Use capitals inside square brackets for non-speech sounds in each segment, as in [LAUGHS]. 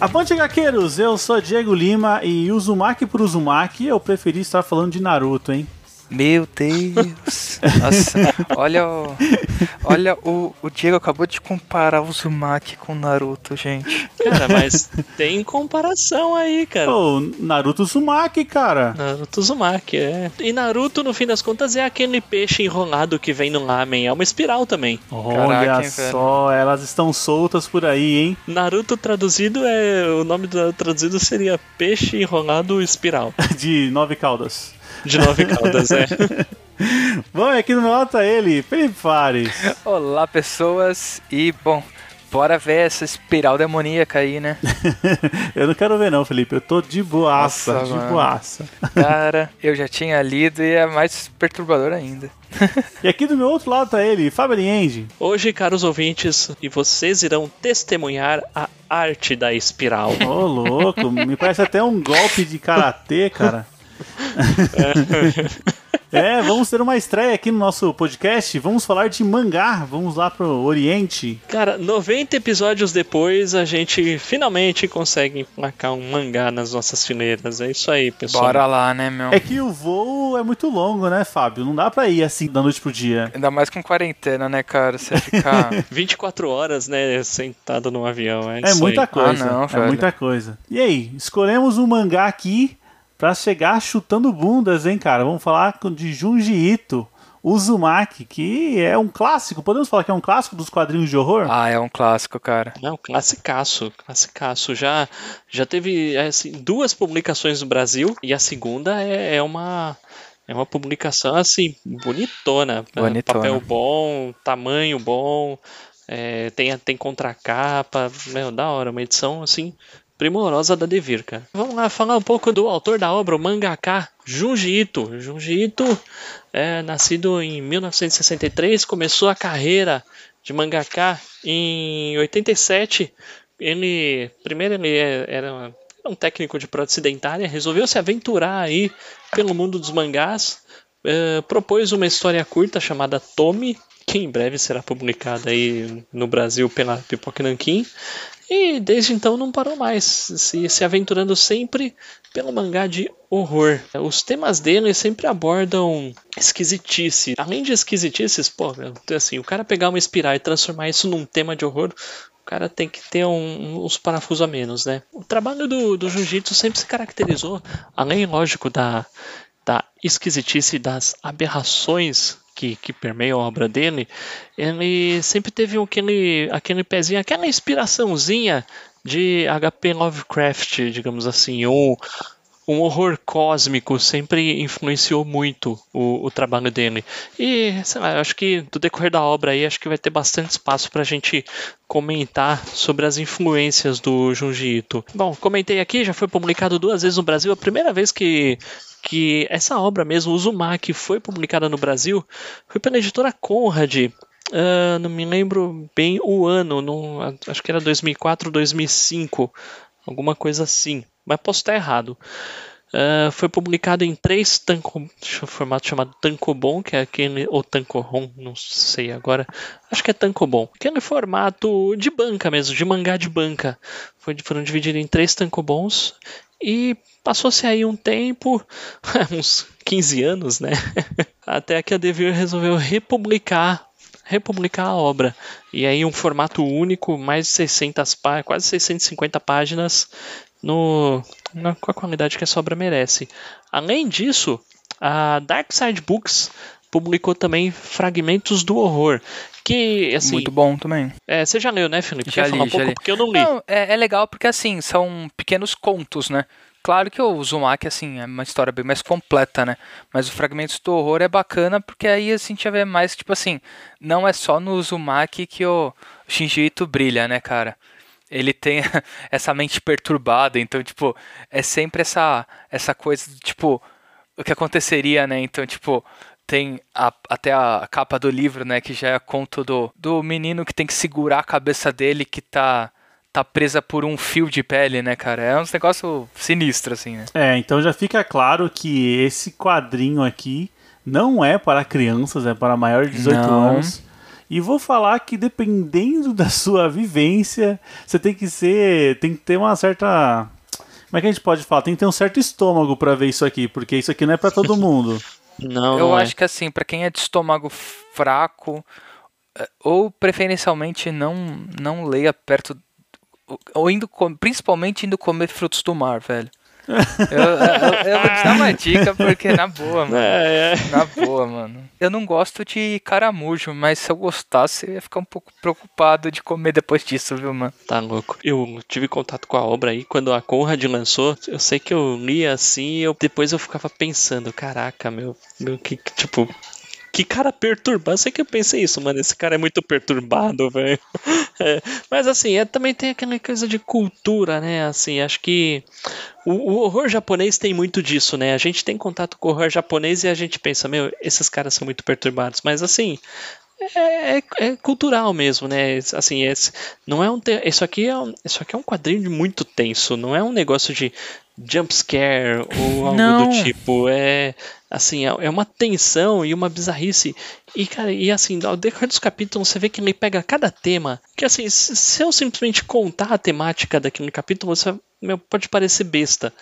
Avante HQueiros, eu sou Diego Lima e Uzumaki por Uzumaki eu preferi estar falando de Naruto, hein? Meu Deus! Nossa, olha, o, olha o, o Diego acabou de comparar o Uzumaki com o Naruto, gente. Cara, mas tem comparação aí, cara. Pô, Naruto Uzumaki, cara. Naruto Uzumaki, é. E Naruto, no fim das contas, é aquele peixe enrolado que vem no lamen. É uma espiral também. Olha Caraca, só, elas estão soltas por aí, hein? Naruto traduzido é. O nome do traduzido seria peixe enrolado espiral. [LAUGHS] De nove caudas. De nove caudas, é. [LAUGHS] Bom, aqui no meu lado tá ele, Felipe Fares. Olá, pessoas, e bom, bora ver essa espiral demoníaca aí, né? [LAUGHS] eu não quero ver não, Felipe. Eu tô de boaça, Nossa, de mano. boaça. Cara, eu já tinha lido e é mais perturbador ainda. E aqui do meu outro lado tá ele, Fábio Enge. Hoje, caros ouvintes, e vocês irão testemunhar a arte da espiral. Ô, louco, me parece até um golpe de karatê, cara. [LAUGHS] É, vamos ter uma estreia aqui no nosso podcast. Vamos falar de mangá. Vamos lá pro Oriente. Cara, 90 episódios depois, a gente finalmente consegue emplacar um mangá nas nossas fileiras. É isso aí, pessoal. Bora lá, né, meu? É que o voo é muito longo, né, Fábio? Não dá pra ir assim da noite pro dia. Ainda mais com quarentena, né, cara? Você ficar. [LAUGHS] 24 horas, né, sentado num avião. É, É isso muita aí. coisa. Ah, não, é velho. muita coisa. E aí, escolhemos um mangá aqui pra chegar chutando bundas, hein, cara? Vamos falar com- de Junji Ito, Uzumaki, que é um clássico. Podemos falar que é um clássico dos quadrinhos de horror? ah, é um clássico, cara. Não, classicaço, classicaço. Já, já teve assim, duas publicações no Brasil e a segunda é, é uma é uma publicação assim bonitona, né? Bonitona. papel bom, tamanho bom, é, tem tem contracapa, meu, da hora, uma edição assim primorosa da Devir, cara. Vamos lá falar um pouco do autor da obra, o mangaka Junji Ito. Junji Ito é nascido em 1963, começou a carreira de mangaka em 87. Ele primeiro ele é- era um técnico de prótese dentária, resolveu se aventurar aí pelo mundo dos mangás, eh, propôs uma história curta chamada Tommy, que em breve será publicada aí no Brasil pela Pipoca Nankin. E desde então não parou mais, se, se aventurando sempre pelo mangá de horror. Os temas dele sempre abordam esquisitice. Além de esquisitices, pô, assim, o cara pegar uma espiral e transformar isso num tema de horror, o cara tem que ter um- uns parafusos a menos, né? O trabalho do, do Jiu-Jitsu sempre se caracterizou, além, lógico, da, da esquisitice das aberrações que, que permeiam a obra dele, ele sempre teve aquele, aquele pezinho, aquela inspiraçãozinha de HP Lovecraft, digamos assim, um, um horror cósmico sempre influenciou muito o, o trabalho dele. E, sei lá, acho que do decorrer da obra aí, acho que vai ter bastante espaço pra gente comentar sobre as influências do Junji Ito. Bom, comentei aqui, já foi publicado duas vezes no Brasil. A primeira vez que, que essa obra mesmo, Uzumaki, foi publicada no Brasil foi pela editora Conrad. Ah, não me lembro bem o ano, acho que era 2004, 2005, alguma coisa assim, mas posso estar errado. Ah, foi publicado em três tanco, formato chamado Tankobon, que é aquele, ou Tankohon, não sei agora, acho que é Tankobon, aquele formato de banca mesmo, de mangá de banca. Foi, foram divididos em três Tankobons e passou-se aí um tempo, [LAUGHS] uns 15 anos, né? [LAUGHS] Até que a Devir resolveu republicar republicar a obra. E aí um formato único, mais de 600 páginas, quase 650 páginas no, na, com a qualidade que essa obra merece. Além disso, a Dark Side Books publicou também Fragmentos do Horror, que assim, Muito bom também. é, você já leu, né, Felipe? Já Quer falar li, um já pouco li. porque eu não li. Não, é, é legal porque assim, são pequenos contos, né? Claro que o Uzumaki, assim, é uma história bem mais completa, né? Mas o Fragmentos do Horror é bacana porque aí assim, a gente vê mais, tipo assim, não é só no Uzumaki que o Shinji Ito brilha, né, cara? Ele tem [LAUGHS] essa mente perturbada, então, tipo, é sempre essa, essa coisa, tipo, o que aconteceria, né? Então, tipo, tem a, até a capa do livro, né, que já é conto do, do menino que tem que segurar a cabeça dele que tá tá presa por um fio de pele, né, cara? É um negócio sinistro, assim, né? É, então já fica claro que esse quadrinho aqui não é para crianças, é para maior de 18 Não. anos. E vou falar que dependendo [LAUGHS] da sua vivência, você tem que ser. tem que ter uma certa. Como é que a gente pode falar? Tem que ter um certo estômago para ver isso aqui, porque isso aqui não é para todo [LAUGHS] mundo. Não, Eu não é. acho que assim, pra quem é de estômago fraco, eh, ou preferencialmente não não leia perto ou indo com- principalmente indo comer frutos do mar, velho. Eu, eu- eu vou te dar uma dica porque na boa, mano. É, é. Na boa, mano. Eu não gosto de caramujo, mas se eu gostasse, eu ia ficar um pouco preocupado de comer depois disso, viu, mano? Tá louco. Eu tive contato com a obra aí quando a Conrad lançou. Eu sei que eu li assim e eu, depois eu ficava pensando, caraca, meu, meu que que, tipo. Que cara perturbado. Eu sei que eu pensei isso, mano. Esse cara é muito perturbado, velho. [LAUGHS] É, mas assim, é, também tem aquela coisa de cultura, né? Assim, acho que o, o horror japonês tem muito disso, né? A gente tem contato com o horror japonês e a gente pensa, meu, esses caras são muito perturbados. Mas assim, é, é- é cultural mesmo, né? Assim, não é um te- isso aqui é um, isso aqui é um quadrinho de muito tenso, não é um negócio de jump scare ou algo Não. do tipo, é assim, é é uma tensão e uma bizarrice. E cara, e assim, ao decorrer dos capítulos você vê que ele pega cada tema, que assim, se, se eu simplesmente contar a temática daquele capítulo, você meu, pode parecer besta.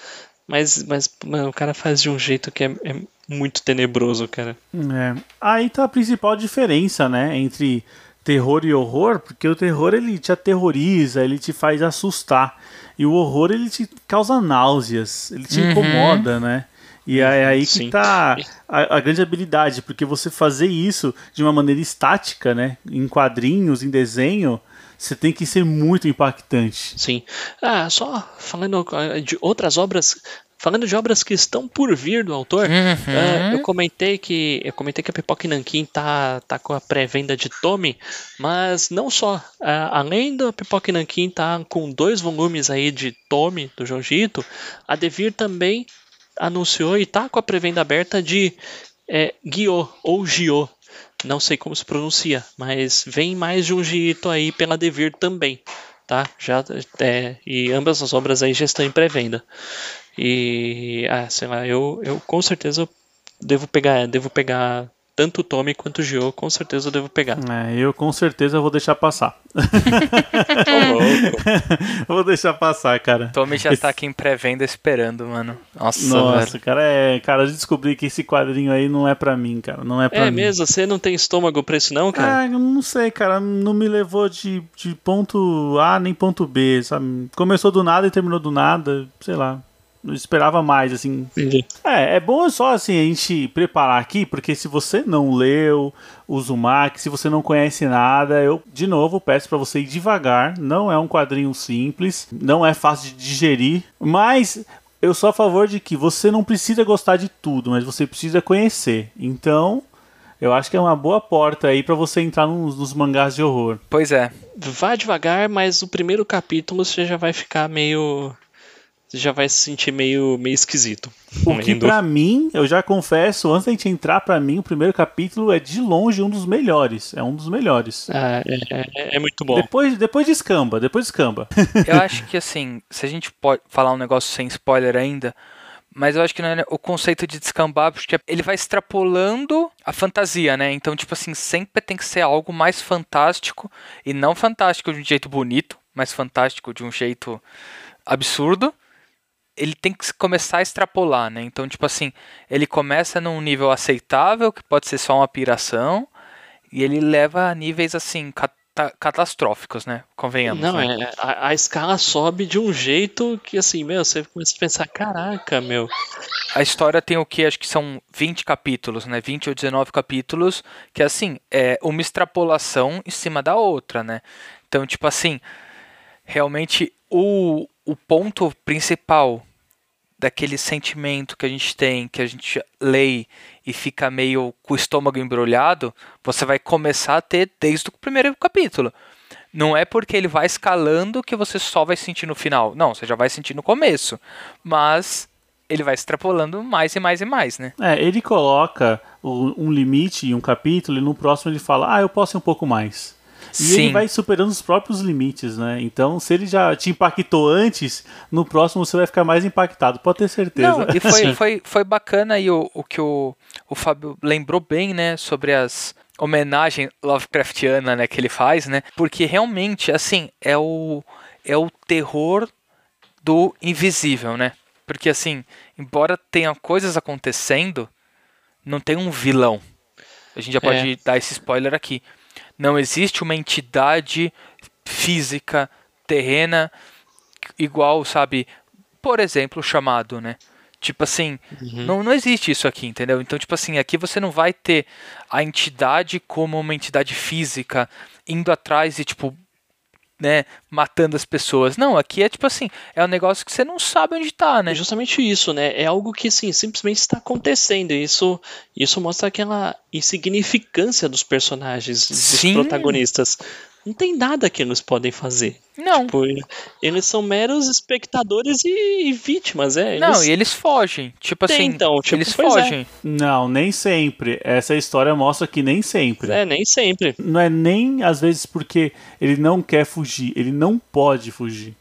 Mas, mas mano, o cara faz de um jeito que é, é muito tenebroso, cara. É. Aí tá a principal diferença, né, entre terror e horror, porque o terror ele te aterroriza, ele te faz assustar, e o horror ele te causa náuseas, ele te Uhum. incomoda, né? E é aí que Sim. tá a, a grande habilidade, porque você fazer isso de uma maneira estática, né, em quadrinhos, em desenho, você tem que ser muito impactante. Sim. Ah, só falando ah, de outras obras, falando de obras que estão por vir do autor, ah, eu comentei que eu comentei que a Pipoca Nankin tá tá com a pré-venda de Tome, mas não só, Ah, além da Pipoca Nankin tá com dois volumes aí de Tome do Jojito, a Devir também anunciou e tá com a pré-venda aberta de é, Gyo ou Gio. Não sei como se pronuncia, mas vem mais de um Gito aí pela Devir também, tá? Já é, e ambas as obras aí já estão em pré-venda. E ah, sei lá, eu, eu com certeza devo pegar, devo pegar tanto o Tommy quanto o Gio, com certeza eu devo pegar. É, eu com certeza vou deixar passar. [LAUGHS] Louco. vou deixar passar, cara. Tommy já Esse- tá aqui em pré-venda esperando, mano. Nossa, Nossa, velho. cara, é. Cara, eu descobri que esse quadrinho aí não é pra mim, cara. Não é pra É mim. mesmo, você não tem estômago pra isso não, cara? Ah, eu não sei, cara. Não me levou de, de ponto A nem ponto B, sabe? Começou do nada e terminou do nada, sei lá. Eu esperava mais, assim. Entendi. É, é bom só assim a gente preparar aqui, porque se você não leu o Zumak, se você não conhece nada, eu de novo peço pra você ir devagar. Não é um quadrinho simples, não é fácil de digerir, mas eu sou a favor de que você não precisa gostar de tudo, mas você precisa conhecer. Então, eu acho que é uma boa porta aí pra você entrar nos, nos mangás de horror. Pois é. Vá devagar, mas o primeiro capítulo você já vai ficar meio. Você já vai se sentir meio, meio esquisito. O [LAUGHS] que pra mim, eu já confesso, antes da gente entrar pra mim, o primeiro capítulo é de longe um dos melhores, é um dos melhores. Ah, é, é- é muito bom. Depois, depois descamba, depois descamba. [LAUGHS] Eu acho que assim, se a gente pode falar um negócio sem spoiler ainda, mas eu acho que não é o conceito de descambar, porque ele vai extrapolando a fantasia, né? Então, tipo assim, sempre tem que ser algo mais fantástico e não fantástico de um jeito bonito, mas fantástico de um jeito absurdo. Ele tem que começar a extrapolar, né? Então, tipo assim, ele começa num nível aceitável, que pode ser só uma piração, e ele leva a níveis assim cata- catastróficos, né? Convenhamos. Não, né? é, a, a escala sobe de um jeito que, assim, meu, você começa a pensar, caraca, meu. A história tem o que? Acho que são 20 capítulos, né? 20 ou 19 capítulos, que assim, é uma extrapolação em cima da outra, né? Então, tipo assim, realmente o, o ponto principal daquele sentimento que a gente tem, que a gente lê e fica meio com o estômago embrulhado, você vai começar a ter desde o primeiro capítulo. Não é porque ele vai escalando que você só vai sentir no final. Não, você já vai sentir no começo. Mas ele vai extrapolando mais e mais e mais, né? É, ele coloca um limite em um capítulo e no próximo ele fala, ah, eu posso ir um pouco mais. E Sim. ele vai superando os próprios limites, né? Então, se ele já te impactou antes, no próximo você vai ficar mais impactado, pode ter certeza. Não, e foi, [LAUGHS] foi, foi bacana aí o, o que o, o Fábio lembrou bem, né? Sobre as homenagem Lovecraftiana, né, que ele faz, né? Porque realmente, assim, é o é o terror do invisível, né? Porque assim, embora tenha coisas acontecendo, não tem um vilão. A gente já pode É. dar esse spoiler aqui. Não existe uma entidade física terrena igual, sabe? Por exemplo, chamado, né? Tipo assim, não, não existe isso aqui, entendeu? Então, tipo assim, aqui você não vai ter a entidade como uma entidade física indo atrás e, tipo, né, matando as pessoas. Não, aqui é tipo assim, é um negócio que você não sabe onde tá, né? É justamente isso, né? É algo que assim, simplesmente está acontecendo. Isso, isso mostra aquela insignificância dos personagens, dos Sim. protagonistas. Não tem nada que eles podem fazer. Não. Tipo, eles são meros espectadores e, e vítimas, é. Não, eles e eles fogem. Tipo assim, Tentam, tipo, eles é. fogem. Não, nem sempre. Essa história mostra que nem sempre. É, nem sempre. Não é nem às vezes porque ele não quer fugir, ele não pode fugir.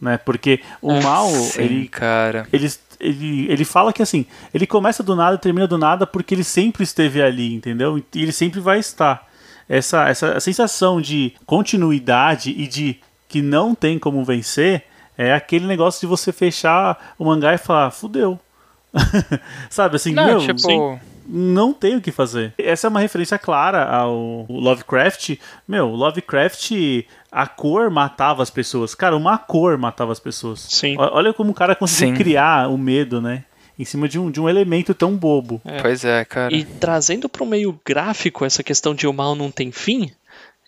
Né? Porque o É, mal, Sim, ele, cara. ele, ele, ele fala que assim, ele começa do nada e termina do nada porque ele sempre esteve ali, entendeu? E ele sempre vai estar. Essa, essa sensação de continuidade e de que não tem como vencer é aquele negócio de você fechar o mangá e falar, fudeu. [LAUGHS] Sabe assim, Não, meu, tipo, sim. não tem o que fazer. Essa é uma referência clara ao Lovecraft. Meu, Lovecraft, a cor matava as pessoas. Cara, uma cor matava as pessoas. Sim. Olha como o cara conseguiu criar o medo, né? Em cima de um, de um elemento tão bobo. pois é, cara. E trazendo para o meio gráfico essa questão de o mal não tem fim,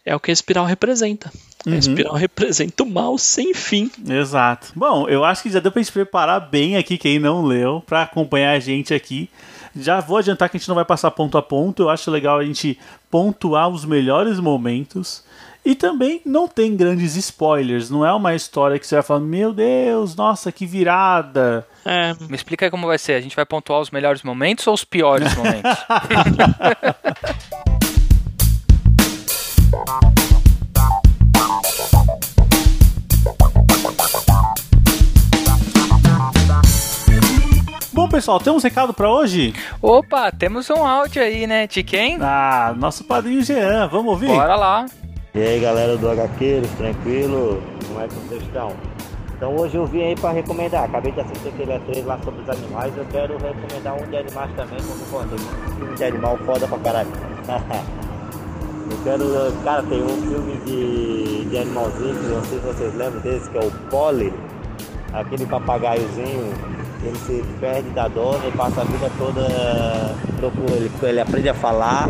é o que a espiral representa. Uhum. A espiral representa o mal sem fim. Exato. Bom, eu acho que já deu pra gente preparar bem aqui, quem não leu, pra acompanhar a gente aqui. Já vou adiantar que a gente não vai passar ponto a ponto. Eu acho legal a gente pontuar os melhores momentos. E também não tem grandes spoilers. Não é uma história que você vai falar, meu Deus, nossa, que virada. É, Me explica aí como vai ser. A gente vai pontuar os melhores momentos ou os piores momentos? [LAUGHS] Bom, pessoal, temos um recado pra hoje? Opa, temos um áudio aí, né? De quem? Ah, nosso padrinho Jean. Vamos ouvir? Bora lá. E aí galera do HQs, tranquilo? Como é que vocês estão? Então hoje eu vim aí pra recomendar, acabei de assistir aquele E3 lá sobre os animais, eu quero recomendar um de animais também, como tem um filme de animal foda pra caralho. [LAUGHS] eu quero, cara, tem um filme de, de animalzinho, que não sei se vocês lembram desse, que é o Polly, aquele papagaiozinho, ele se perde da dona e passa a vida toda procura, ele, ele aprende a falar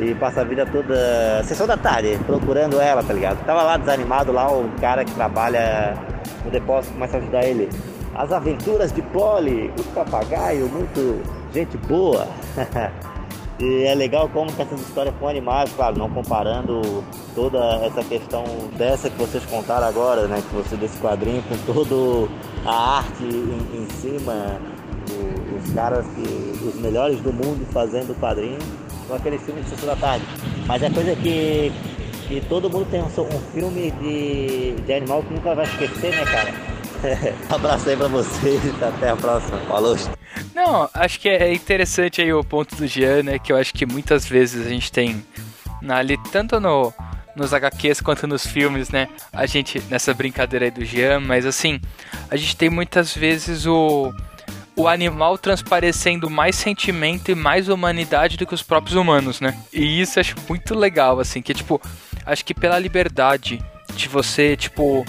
e passa a vida toda, sessão da tarde, procurando ela, tá ligado? Tava lá desanimado lá, o cara que trabalha no depósito começa a ajudar ele. As aventuras de Polly, o papagaio, muito gente boa. [LAUGHS] E é legal como que essas histórias com animais, claro, não comparando toda essa questão dessa que vocês contaram agora, né? Que você desse quadrinho com toda a arte em, em cima, o- os caras que. os melhores do mundo fazendo quadrinho, com aquele filme de Sessão da Tarde. Mas é coisa que, que todo mundo tem um, um filme de, de animal que nunca vai esquecer, né, cara? [LAUGHS] Abraço aí pra vocês, até a próxima. Falou! Não, acho que é interessante aí o ponto do Jean, né? Que eu acho que muitas vezes a gente tem ali, tanto no, nos HQs quanto nos filmes, né? A gente, nessa brincadeira aí do Jean, mas assim, a gente tem muitas vezes o, o animal transparecendo mais sentimento e mais humanidade do que os próprios humanos, né? E isso eu acho muito legal, assim, que tipo, acho que pela liberdade de você, tipo,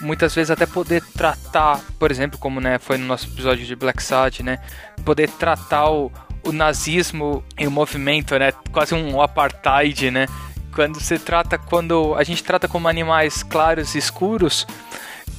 muitas vezes até poder tratar, por exemplo, como né, foi no nosso episódio de Black Sad, né, poder tratar o, o nazismo em um movimento, né, quase um apartheid, né, quando se trata, quando a gente trata como animais claros e escuros,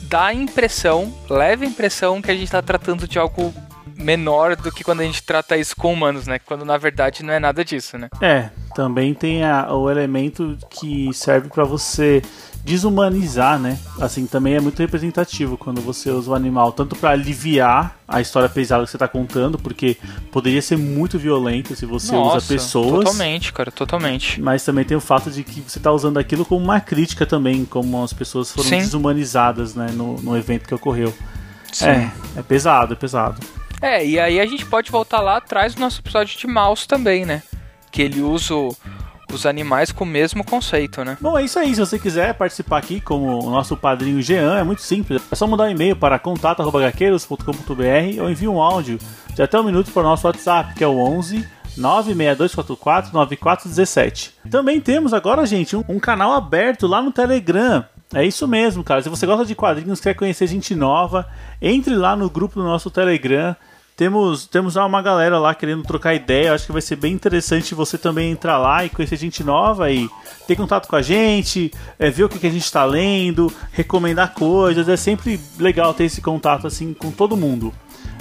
dá a impressão, leve a impressão que a gente tá tratando de algo menor do que quando a gente trata isso com humanos, né? Quando na verdade não é nada disso, né? É, também tem a, o elemento que serve para você desumanizar, né? Assim, também é muito representativo quando você usa o animal, tanto para aliviar a história pesada que você tá contando, porque poderia ser muito violento se você Nossa, usa pessoas. Totalmente, cara, totalmente. Mas também tem o fato de que você tá usando aquilo como uma crítica também, como as pessoas foram Sim. desumanizadas, né, no, no evento que ocorreu. Sim. É, é pesado, é pesado. É, e aí a gente pode voltar lá atrás do nosso episódio de Mouse também, né? Que ele usa o- os animais com o mesmo conceito, né? Bom, é isso aí. Se você quiser participar aqui como o nosso padrinho Jean, é muito simples. É só mandar um e-mail para contato.gaqueiros.com.br ou envia um áudio de até um minuto para o nosso WhatsApp, que é o 11 96244 9417. Também temos agora, gente, um, um canal aberto lá no Telegram. É isso mesmo, cara. Se você gosta de quadrinhos, quer conhecer gente nova, entre lá no grupo do nosso Telegram. Temos, temos uma galera lá querendo trocar ideia. Acho que vai ser bem interessante você também entrar lá e conhecer gente nova e ter contato com a gente, é, ver o que, que a gente está lendo, recomendar coisas. É sempre legal ter esse contato assim com todo mundo.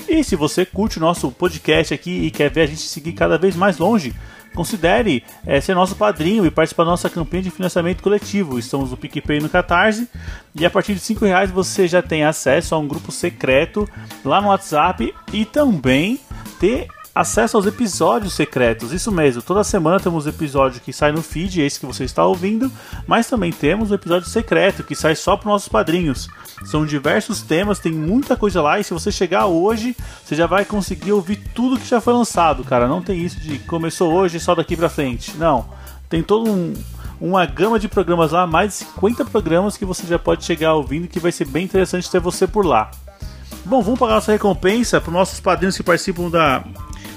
E se você curte o nosso podcast aqui e quer ver a gente seguir cada vez mais longe, considere eh, ser nosso padrinho e participar da nossa campanha de financiamento coletivo. Estamos no PicPay e no Catarse. E a partir de 5 reais você já tem acesso a um grupo secreto lá no WhatsApp e também ter acesso aos episódios secretos. Isso mesmo, toda semana temos episódio que sai no feed, esse que você está ouvindo, mas também temos um episódio secreto que sai só para nossos padrinhos. São diversos temas, tem muita coisa lá e se você chegar hoje, você já vai conseguir ouvir tudo que já foi lançado, cara. Não tem isso de começou hoje só daqui pra frente. Não. Tem todo um uma gama de programas lá, mais de 50 programas que você já pode chegar ouvindo que vai ser bem interessante ter você por lá. Bom, vamos pagar nossa recompensa para os nossos padrinhos que participam da,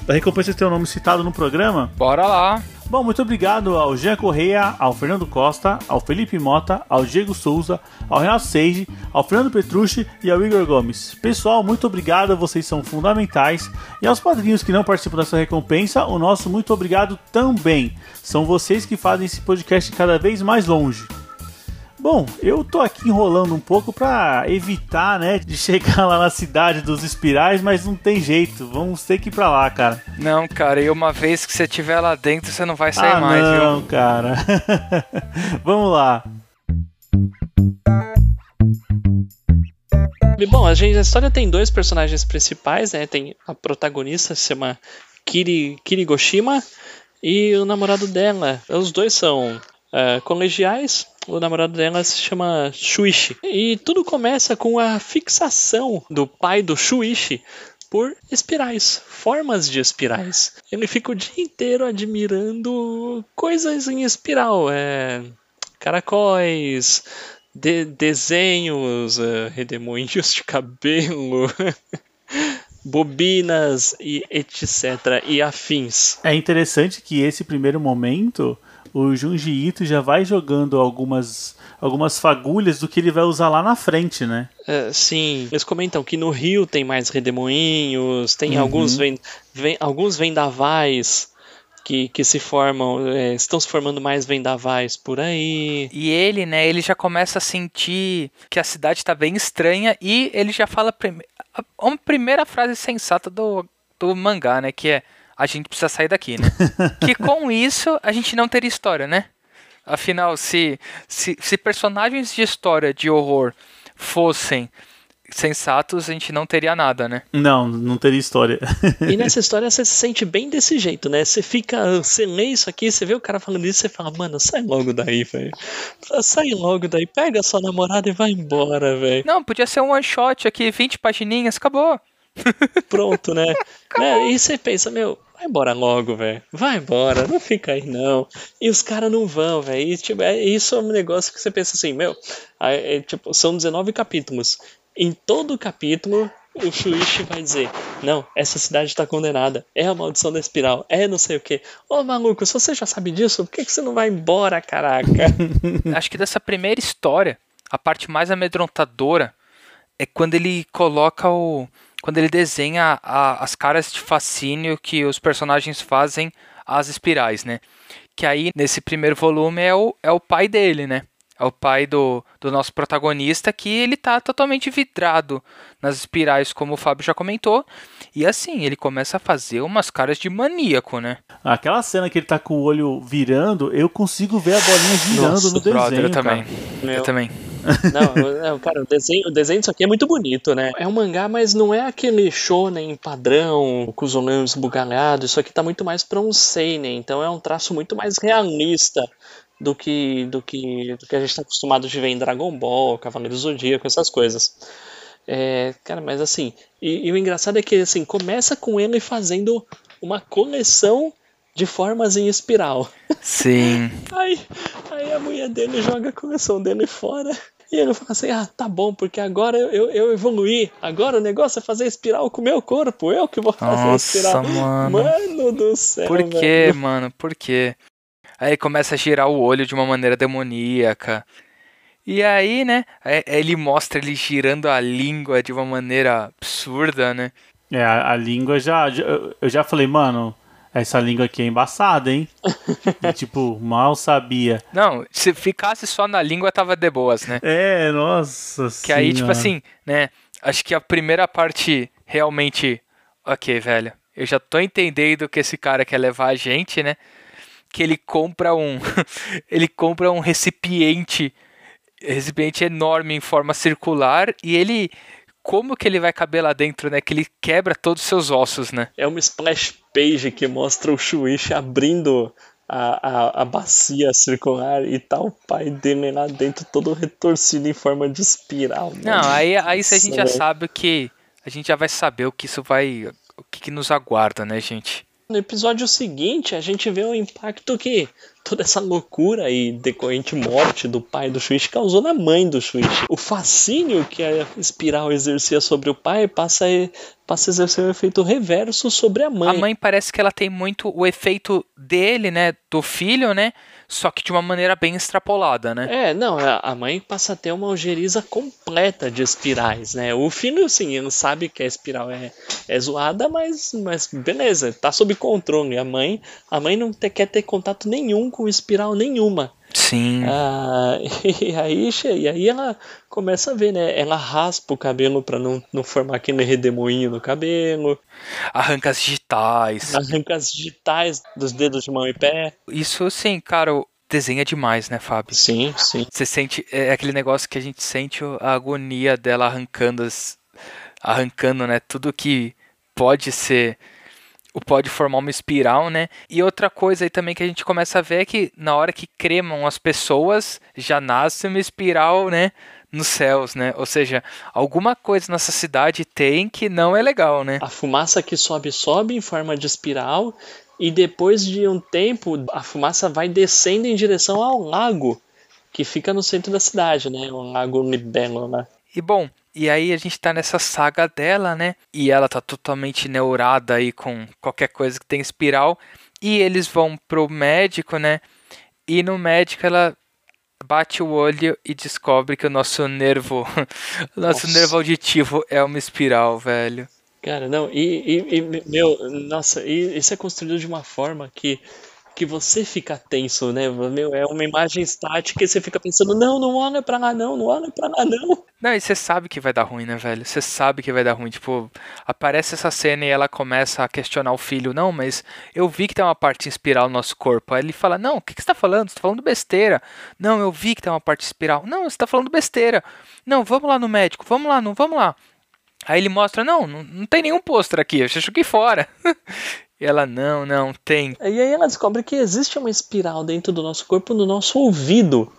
da recompensa que tem o nome citado no programa. Bora lá. Bom, muito obrigado ao Jean Correia, ao Fernando Costa, ao Felipe Mota, ao Diego Souza, ao Renato Seiji, ao Fernando Petrucci e ao Igor Gomes. Pessoal, muito obrigado, vocês são fundamentais. E aos padrinhos que não participam dessa recompensa, o nosso muito obrigado também. São vocês que fazem esse podcast cada vez mais longe. Bom, eu tô aqui enrolando um pouco pra evitar, né, de chegar [LAUGHS] lá na cidade dos espirais, mas não tem jeito. Vamos ter que ir pra lá, cara. Não, cara, e uma vez que você estiver lá dentro, você não vai sair ah, mais, não, viu? cara. [LAUGHS] Vamos lá. Bom, a, gente, a história tem dois personagens principais, né? Tem a protagonista, se chama Kiri, Kirigoshima, e o namorado dela. Os dois são eh, colegiais. O namorado dela se chama Shuichi. E tudo começa com a fixação do pai do Shuichi por espirais, formas de espirais. Ele fica o dia inteiro admirando coisas em espiral, é, caracóis, de- desenhos, eh, redemoinhos de cabelo, [LAUGHS] bobinas e etc. e afins. É interessante que esse primeiro momento o Junji Ito já vai jogando algumas algumas fagulhas do que ele vai usar lá na frente, né? É, sim, eles comentam que no Rio tem mais redemoinhos, tem Uhum. alguns, ven, ven- alguns vendavais que, que se formam, é, estão se formando mais vendavais por aí. E ele, né, ele já começa a sentir que a cidade tá bem estranha e ele já fala prime- a, uma primeira frase sensata do, do mangá, né, que é a gente precisa sair daqui, né? [LAUGHS] que com isso a gente não teria história, né? Afinal, se, se, se personagens de história de horror fossem sensatos, a gente não teria nada, né? Não, não teria história. E [LAUGHS] nessa história você se sente bem desse jeito, né? Você fica, você lê isso aqui, você vê o cara falando isso, você fala, mano, sai logo daí, velho. Sai logo daí, pega a sua namorada e vai embora, velho. Não, podia ser um one shot aqui, 20 pagininhas, acabou. [LAUGHS] Pronto, né? né? E você pensa, meu, vai embora logo, velho. Vai embora, não fica aí não. E os caras não vão, velho. Tipo, é, isso é um negócio que você pensa assim, meu, é, tipo, são 19 capítulos. Em todo capítulo, o Shuichi vai dizer: Não, essa cidade tá condenada. É a maldição da espiral. É não sei o que. Ô maluco, se você já sabe disso, por que, que você não vai embora, caraca? [LAUGHS] Acho que dessa primeira história, a parte mais amedrontadora é quando ele coloca o. Quando ele desenha a- as caras de fascínio que os personagens fazem às espirais, né? Que aí, nesse primeiro volume, é o, é o pai dele, né? É o pai do, do nosso protagonista que ele tá totalmente vidrado nas espirais, como o Fábio já comentou. E assim, ele começa a fazer umas caras de maníaco, né? Aquela cena que ele tá com o olho virando, eu consigo ver a bolinha girando Nossa, no desenho. brother, eu também. cara. Eu também. Não, não, cara, o desenho, o desenho disso aqui é muito bonito, né? É um mangá, mas não é aquele shonen padrão, com os olhos esbugalhados. Isso aqui tá muito mais pra um seinen, então é um traço muito mais realista do que do que, do que a gente tá acostumado de ver em Dragon Ball, Cavaleiro do Zodíaco, essas coisas. É, cara, mas assim, e, e o engraçado é que assim, começa com ele fazendo uma coleção de formas em espiral. Sim. [LAUGHS] Aí, aí a mulher dele joga a coleção dele fora. E ele fala assim: Ah, tá bom, porque agora eu, eu, eu evoluí. Agora o negócio é fazer espiral com o meu corpo. Eu que vou fazer Nossa, espiral. mano. Mano do céu. Por velho. quê, mano? Por quê? Aí começa a girar o olho de uma maneira demoníaca. E aí, né? aí Ele mostra ele girando a língua de uma maneira absurda, né? É, a, a língua já, Eu já falei, mano, essa língua aqui é embaçada, hein? [LAUGHS] E, tipo, mal sabia. Não, se ficasse só na língua tava de boas, né? É, nossa Que aí, tipo senhora. assim, né? Acho que a primeira parte realmente. Ok, velho. Eu já tô entendendo que esse cara quer levar a gente, né? Que ele compra um. [LAUGHS] ele compra um recipiente. Recipiente enorme em forma circular. E ele. Como que ele vai caber lá dentro, né? Que ele quebra todos os seus ossos, né? É uma splash page que mostra o Shuichi abrindo a, a, a bacia circular e tá o pai dele lá dentro todo retorcido em forma de espiral. mano. Não, aí, aí se a gente já Nossa, sabe que. A gente já vai saber o que isso vai. O que, que nos aguarda, né, gente? No episódio seguinte, a gente vê o impacto que toda essa loucura e decorrente morte do pai do Shuichi causou na mãe do Shuichi. O fascínio que a espiral exercia sobre o pai passa a, passa a exercer um efeito reverso sobre a mãe. A mãe parece que ela tem muito o efeito dele, né? Do filho, né? Só que de uma maneira bem extrapolada, né? É, não, a a mãe passa a ter uma ojeriza completa de espirais, né? O filho, sim, ele sabe que a espiral é, é zoada, mas, mas beleza, tá sob controle. A mãe, a mãe não te- quer ter contato nenhum com espiral nenhuma. Sim. Ah, [LAUGHS] e aí, e aí ela começa a ver, né? Ela raspa o cabelo pra não, não formar aquele redemoinho no cabelo, Arranca as digitais. arranca as digitais dos dedos de mão e pé. Isso, sim, cara, desenha demais, né, Fábio? Sim, sim. Você sente. É aquele negócio que a gente sente a agonia dela arrancando as. Arrancando, né? Tudo que pode ser. O pode formar uma espiral, né? E outra coisa aí também que a gente começa a ver é que na hora que cremam as pessoas, já nasce uma espiral, né? Nos céus, né? Ou seja, alguma coisa nessa cidade tem que não é legal, né? A fumaça que sobe, sobe em forma de espiral, e depois de um tempo, a fumaça vai descendo em direção ao lago, que fica no centro da cidade, né? O lago Libelo lá. E bom, e aí a gente tá nessa saga dela, né? E ela tá totalmente neurada aí com qualquer coisa que tem espiral. E eles vão pro médico, né? E no médico ela bate o olho e descobre que o nosso nervo, o [LAUGHS] nosso Nossa. nervo auditivo é uma espiral, velho. Cara, não, e, e- e, meu, nossa, e isso é construído de uma forma que, que você fica tenso, né? Meu, é uma imagem estática e você fica pensando, não, não olha pra lá não, não olha pra lá não. Não, e você sabe que vai dar ruim, né, velho? Você sabe que vai dar ruim. Tipo, aparece essa cena e ela começa a questionar o filho. Não, mas eu vi que tem uma parte espiral no nosso corpo. Aí ele fala: Não, o que, que você tá falando? Você tá falando besteira. Não, eu vi que tem uma parte espiral. Não, você tá falando besteira. Não, vamos lá no médico. Vamos lá, não, vamos lá. Aí ele mostra: Não, não, não tem nenhum pôster aqui. Eu joguei fora. [LAUGHS] ela: Não, não, tem. E aí ela descobre que existe uma espiral dentro do nosso corpo, no nosso ouvido.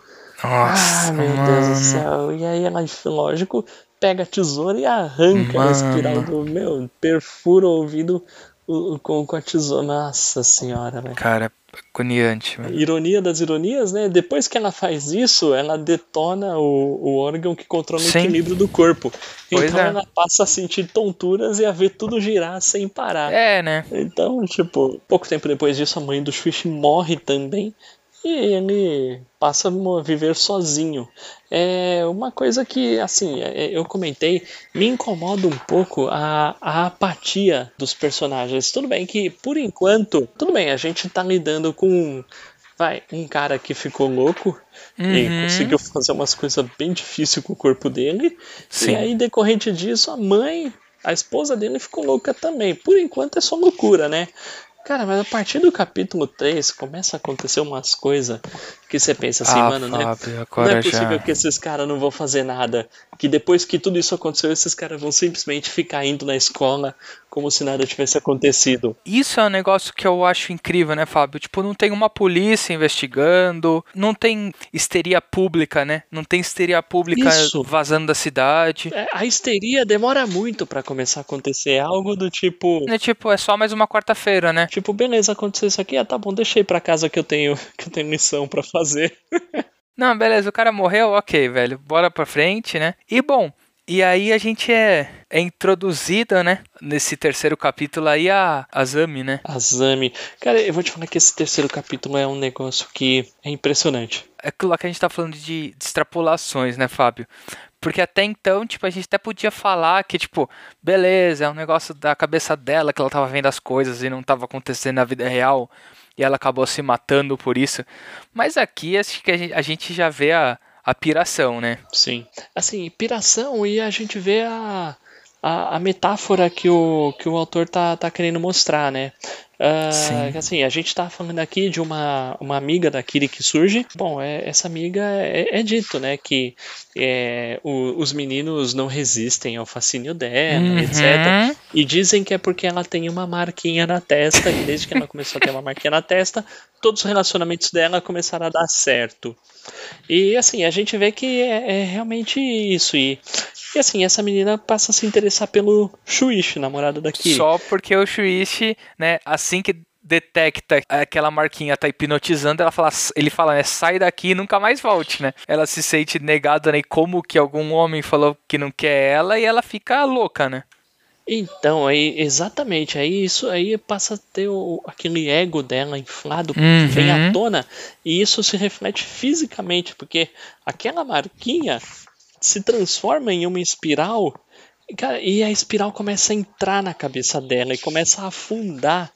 Nossa, ah, meu Deus mano. do céu. E aí ela, lógico, pega a tesoura e arranca a Mano. espiral do meu, perfura o ouvido com, com a tesoura. Nossa senhora, velho. Cara, agoniante, velho. Ironia das ironias, né? Depois que ela faz isso, ela detona o, o órgão que controla o Sim. equilíbrio do corpo. Pois então é. ela passa a sentir tonturas e a ver tudo girar sem parar. É, né? Então, tipo, pouco tempo depois disso, a mãe do Swish morre também. E ele passa a viver sozinho. É uma coisa que, assim, é- eu comentei, me incomoda um pouco a, a apatia dos personagens. Tudo bem que, por enquanto, tudo bem, a gente tá lidando com, vai, um cara que ficou louco Uhum. e conseguiu fazer umas coisas bem difíceis com o corpo dele. Sim. E aí, decorrente disso, a mãe, a esposa dele ficou louca também. Por enquanto é só loucura, né? Cara, mas a partir do capítulo 3 começa a acontecer umas coisas que você pensa assim, ah, mano, né? Fábio, Não agora é possível já. que esses caras não vão fazer nada. Que depois que tudo isso aconteceu, esses caras vão simplesmente ficar indo na escola como se nada tivesse acontecido. Isso é um negócio que eu acho incrível, né, Fábio? Tipo, não tem uma polícia investigando, não tem histeria pública, né? Não tem histeria pública Isso. vazando da cidade. É, A histeria demora muito pra começar a acontecer. É algo do tipo. É tipo, é só mais uma quarta-feira, né? Tipo, beleza, aconteceu isso aqui. Ah, tá bom, ir pra casa que eu tenho, [LAUGHS] que eu tenho missão pra fazer. [LAUGHS] Não, beleza, o cara morreu, ok, velho. Bora pra frente, né? E bom, e aí a gente é, é introduzida, né? Nesse terceiro capítulo aí a, a Zami, né? Azami. Cara, eu vou te falar que esse terceiro capítulo é um negócio que é impressionante. É aquilo lá que a gente tá falando de, de extrapolações, né, Fábio? Porque até então, tipo, a gente até podia falar que, tipo, beleza, é um negócio da cabeça dela, que ela tava vendo as coisas e não tava acontecendo na vida real, e ela acabou se matando por isso. Mas aqui acho que a gente, já vê a, a piração, né? Sim. Assim, piração e a gente vê a, a, a metáfora que o, que o autor tá, tá querendo mostrar, né? Que assim, a gente tá falando aqui de uma, uma amiga da Kiri que surge. Bom, é, essa amiga é, é dito, né, que é, o- os meninos não resistem ao fascínio dela, Uhum. etc. E dizem que é porque ela tem uma marquinha na testa, e desde que ela começou a ter uma marquinha na testa, todos os relacionamentos dela começaram a dar certo. E assim, a gente vê que é, é realmente isso. E, e assim, essa menina passa a se interessar pelo Shuichi, namorado da Kiri. Só porque o Shuichi, né, assim que detecta aquela marquinha tá hipnotizando, ela fala, ele fala, né, sai daqui e nunca mais volte, né? Ela se sente negada, né, como que algum homem falou que não quer ela e ela fica louca, né? Então, aí, exatamente, aí isso aí passa a ter o- aquele ego dela inflado, Uhum. vem à tona, e isso se reflete fisicamente, porque aquela marquinha se transforma em uma espiral, e, cara, e a espiral começa a entrar na cabeça dela e começa a afundar.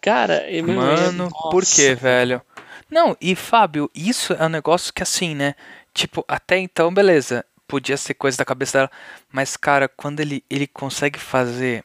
Cara, Mano, por nossa. que, velho? Não, e Fábio, isso é um negócio que assim, né? Tipo, até então, beleza, podia ser coisa da cabeça dela, mas cara, quando ele, ele consegue fazer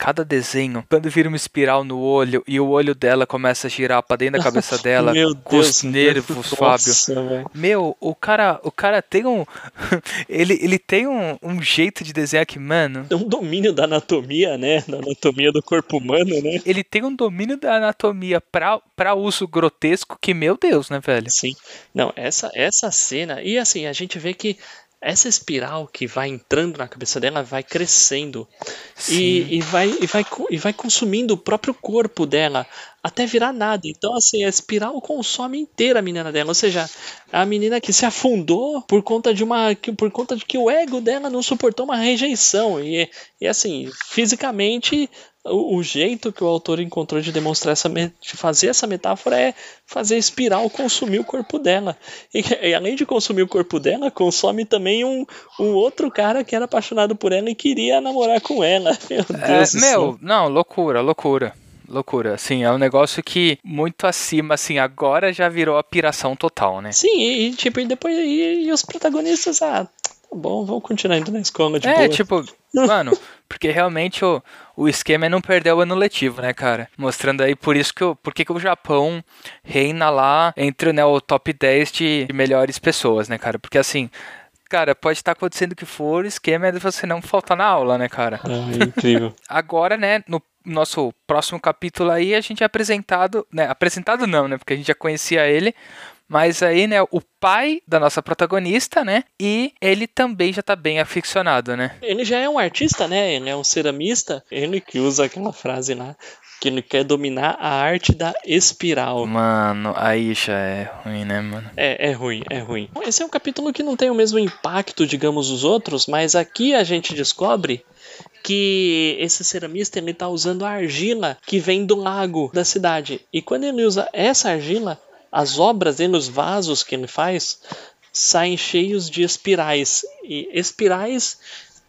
cada desenho, quando vira uma espiral no olho e o olho dela começa a girar pra dentro da cabeça [LAUGHS] dela, Meu com os Deus, nervos, [LAUGHS] Fábio. nossa. Meu, o cara, o cara tem um. [LAUGHS] ele, ele tem um, um jeito de desenhar que, mano. É um domínio da anatomia, né? Da anatomia do corpo humano, né? Ele tem um domínio da anatomia pra, pra uso grotesco que, meu Deus, né, velho? Sim. Não, essa, essa cena. E assim, a gente vê que essa espiral que vai entrando na cabeça dela vai crescendo. E, e, vai, e, vai, e vai consumindo o próprio corpo dela até virar nada. Então, assim, a espiral consome inteira a menina dela. Ou seja, a menina que se afundou por conta de uma. que- por conta de que o ego dela não suportou uma rejeição. E, e assim, fisicamente. O, o jeito que o autor encontrou de demonstrar essa de fazer essa metáfora é fazer a espiral consumir o corpo dela. E, [LAUGHS] e além de consumir o corpo dela, consome também um, um outro cara que era apaixonado por ela e queria namorar com ela. [LAUGHS] Meu Deus É, do céu. meu, não, loucura, loucura. Loucura, assim, é um negócio que muito acima, assim, agora já virou a piração total, né? Sim, e, e, tipo, e depois e, e os protagonistas, ah, tá bom, vamos continuar indo na escola de é, boa. tipo, [LAUGHS] mano, porque realmente o, o esquema é não perder o ano letivo, né, cara? Mostrando aí por isso que o, por que que o Japão reina lá entre né, o top 10 de melhores pessoas, né, cara? Porque assim, cara, pode estar acontecendo o que for, o esquema é de você não faltar na aula, né, cara? Ah, é incrível. [LAUGHS] Agora, né, no nosso próximo capítulo aí, a gente é apresentado, né, apresentado não, né, porque a gente já conhecia ele, mas aí, né, o pai da nossa protagonista, né, e ele também já tá bem aficionado, né? ele já é um artista, né? Ele é um ceramista. Ele que usa aquela frase lá, que ele quer dominar a arte da espiral. Mano, aí já é ruim, né, mano? É, é ruim, é ruim. Esse é um capítulo que não tem o mesmo impacto, digamos, os outros, mas aqui a gente descobre que esse ceramista ele tá usando a argila que vem do lago da cidade. E quando ele usa essa argila, as obras dele, os vasos que ele faz, saem cheios de espirais. E espirais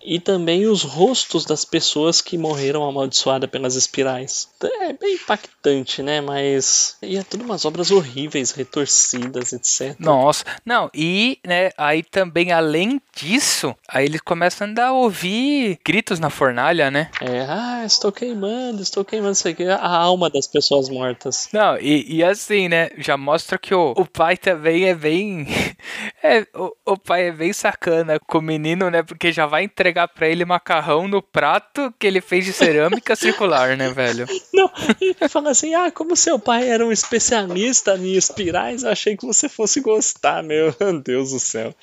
e também os rostos das pessoas que morreram amaldiçoadas pelas espirais. É bem impactante, né? Mas. E é tudo umas obras horríveis, retorcidas, etc. Nossa, não, e né, aí também, além disso, aí eles começam a ouvir gritos na fornalha, né? É, ah, estou queimando, estou queimando isso aqui, a alma das pessoas mortas. Não, e, e assim, né? Já mostra que o, o pai também é bem. [LAUGHS] É, o, o pai é bem sacana com o menino, né? Porque já vai entregar pra ele macarrão no prato que ele fez de cerâmica circular, né, velho? Não, e fala assim: ah, como seu pai era um especialista em espirais, achei que você fosse gostar, meu [LAUGHS] Deus do céu.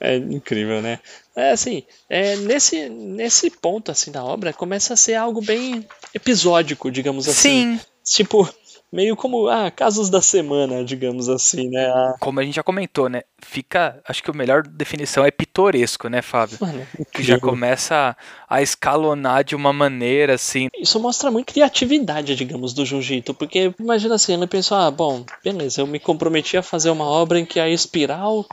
É incrível, né? É assim, é, nesse, nesse ponto assim da obra começa a ser algo bem episódico, digamos assim. Sim. Tipo, meio como ah, casos da semana, digamos assim, né? Ah, Como a gente já comentou, né? Fica. Acho que a melhor definição é pitoresco, né, Fábio? mano, Que já começa a escalonar de uma maneira assim. Isso mostra muito criatividade, digamos, do Jiu-Jitsu, porque imagina assim, ele pensou, ah, bom, beleza, eu me comprometi a fazer uma obra em que a espiral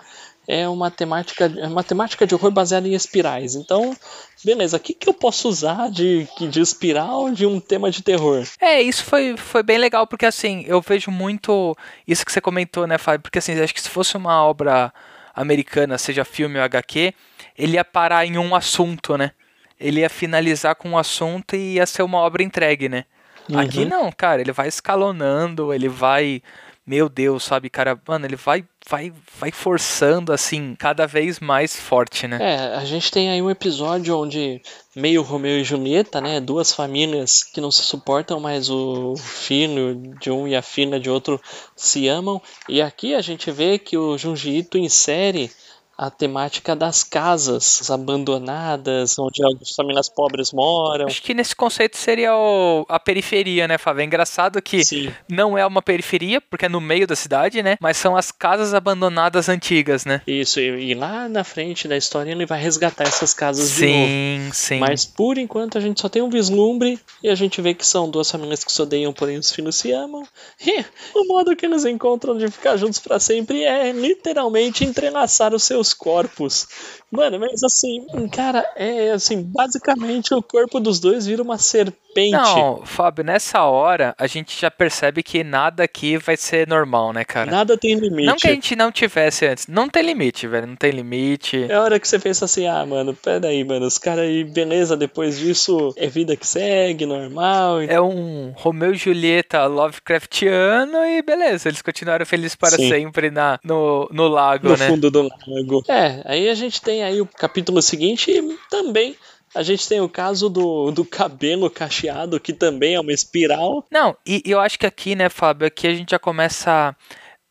é uma temática, é uma temática de horror baseada em espirais. Então, beleza, o que, que eu posso usar de, de espiral de um tema de terror? É, isso foi, foi bem legal, porque assim, eu vejo muito isso que você comentou, né, Fábio? Porque assim, acho que se fosse uma obra americana, seja filme ou HQ, ele ia parar em um assunto, né? Ele ia finalizar com um assunto e ia ser uma obra entregue, né? Aqui Uhum. não, cara, ele vai escalonando, ele vai. Meu Deus, sabe, cara, mano, ele vai, vai, vai forçando assim, cada vez mais forte, né? É, a gente tem aí um episódio onde meio Romeu e Julieta, né, duas famílias que não se suportam, mas o filho de um e a filha de outro se amam. E aqui a gente vê que o Junji Ito insere a temática das casas abandonadas, onde as famílias pobres moram. Acho que nesse conceito seria o- a periferia, né, Fábio? É engraçado que Sim. não é uma periferia, porque é no meio da cidade, né? Mas são as casas abandonadas antigas, né? Isso, e, e lá na frente da história ele vai resgatar essas casas de novo. Sim, sim. Mas por enquanto a gente só tem um vislumbre e a gente vê que são duas famílias que se odeiam, porém os filhos se amam. E o modo que eles encontram de ficar juntos pra sempre é literalmente entrelaçar os seus corpos. Mano, mas assim, cara, é assim, basicamente o corpo dos dois vira uma serpente. Não, Fábio, nessa hora a gente já percebe que nada aqui vai ser normal, né, cara? Nada tem limite. Não que a gente não tivesse antes. Não tem limite, velho. Não tem limite. É a hora que você pensa assim, ah, mano, peraí, mano, os caras aí, beleza, depois disso é vida que segue, normal. É um Romeu e Julieta Lovecraftiano e beleza, eles continuaram felizes para Sim. sempre na, no, no lago, no né? fundo do lago. É, aí a gente tem aí o capítulo seguinte e também a gente tem o caso do, do cabelo cacheado, que também é uma espiral. Não, e e eu acho que aqui, né, Fábio, aqui a gente já começa.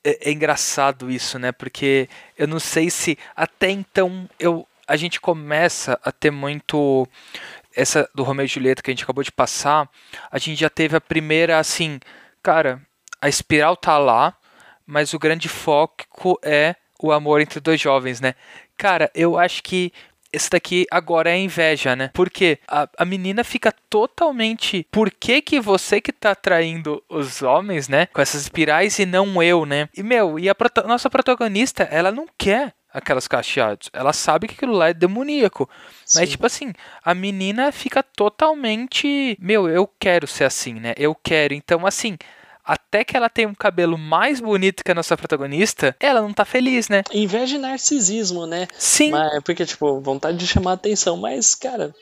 É, é engraçado isso, né? Porque eu não sei se até então eu, a gente começa a ter muito. Essa do Romeu e Julieta que a gente acabou de passar, a gente já teve a primeira, assim, cara, a espiral tá lá, mas o grande foco é o amor entre dois jovens, né? Cara, eu acho que esse daqui agora é inveja, né? Porque a, a menina fica totalmente. Por que, que você que tá traindo os homens, né? Com essas espirais e não eu, né? E, meu, e a prota- nossa protagonista, ela não quer aquelas cacheadas. Ela sabe que aquilo lá é demoníaco. Mas, Sim. tipo assim, a menina fica totalmente. Meu, eu quero ser assim, né? Eu quero. Então, assim. Até que ela tem um cabelo mais bonito que a nossa protagonista, ela não tá feliz, né? Inveja e narcisismo, né? Sim. Mas, porque, tipo, vontade de chamar atenção, mas, cara.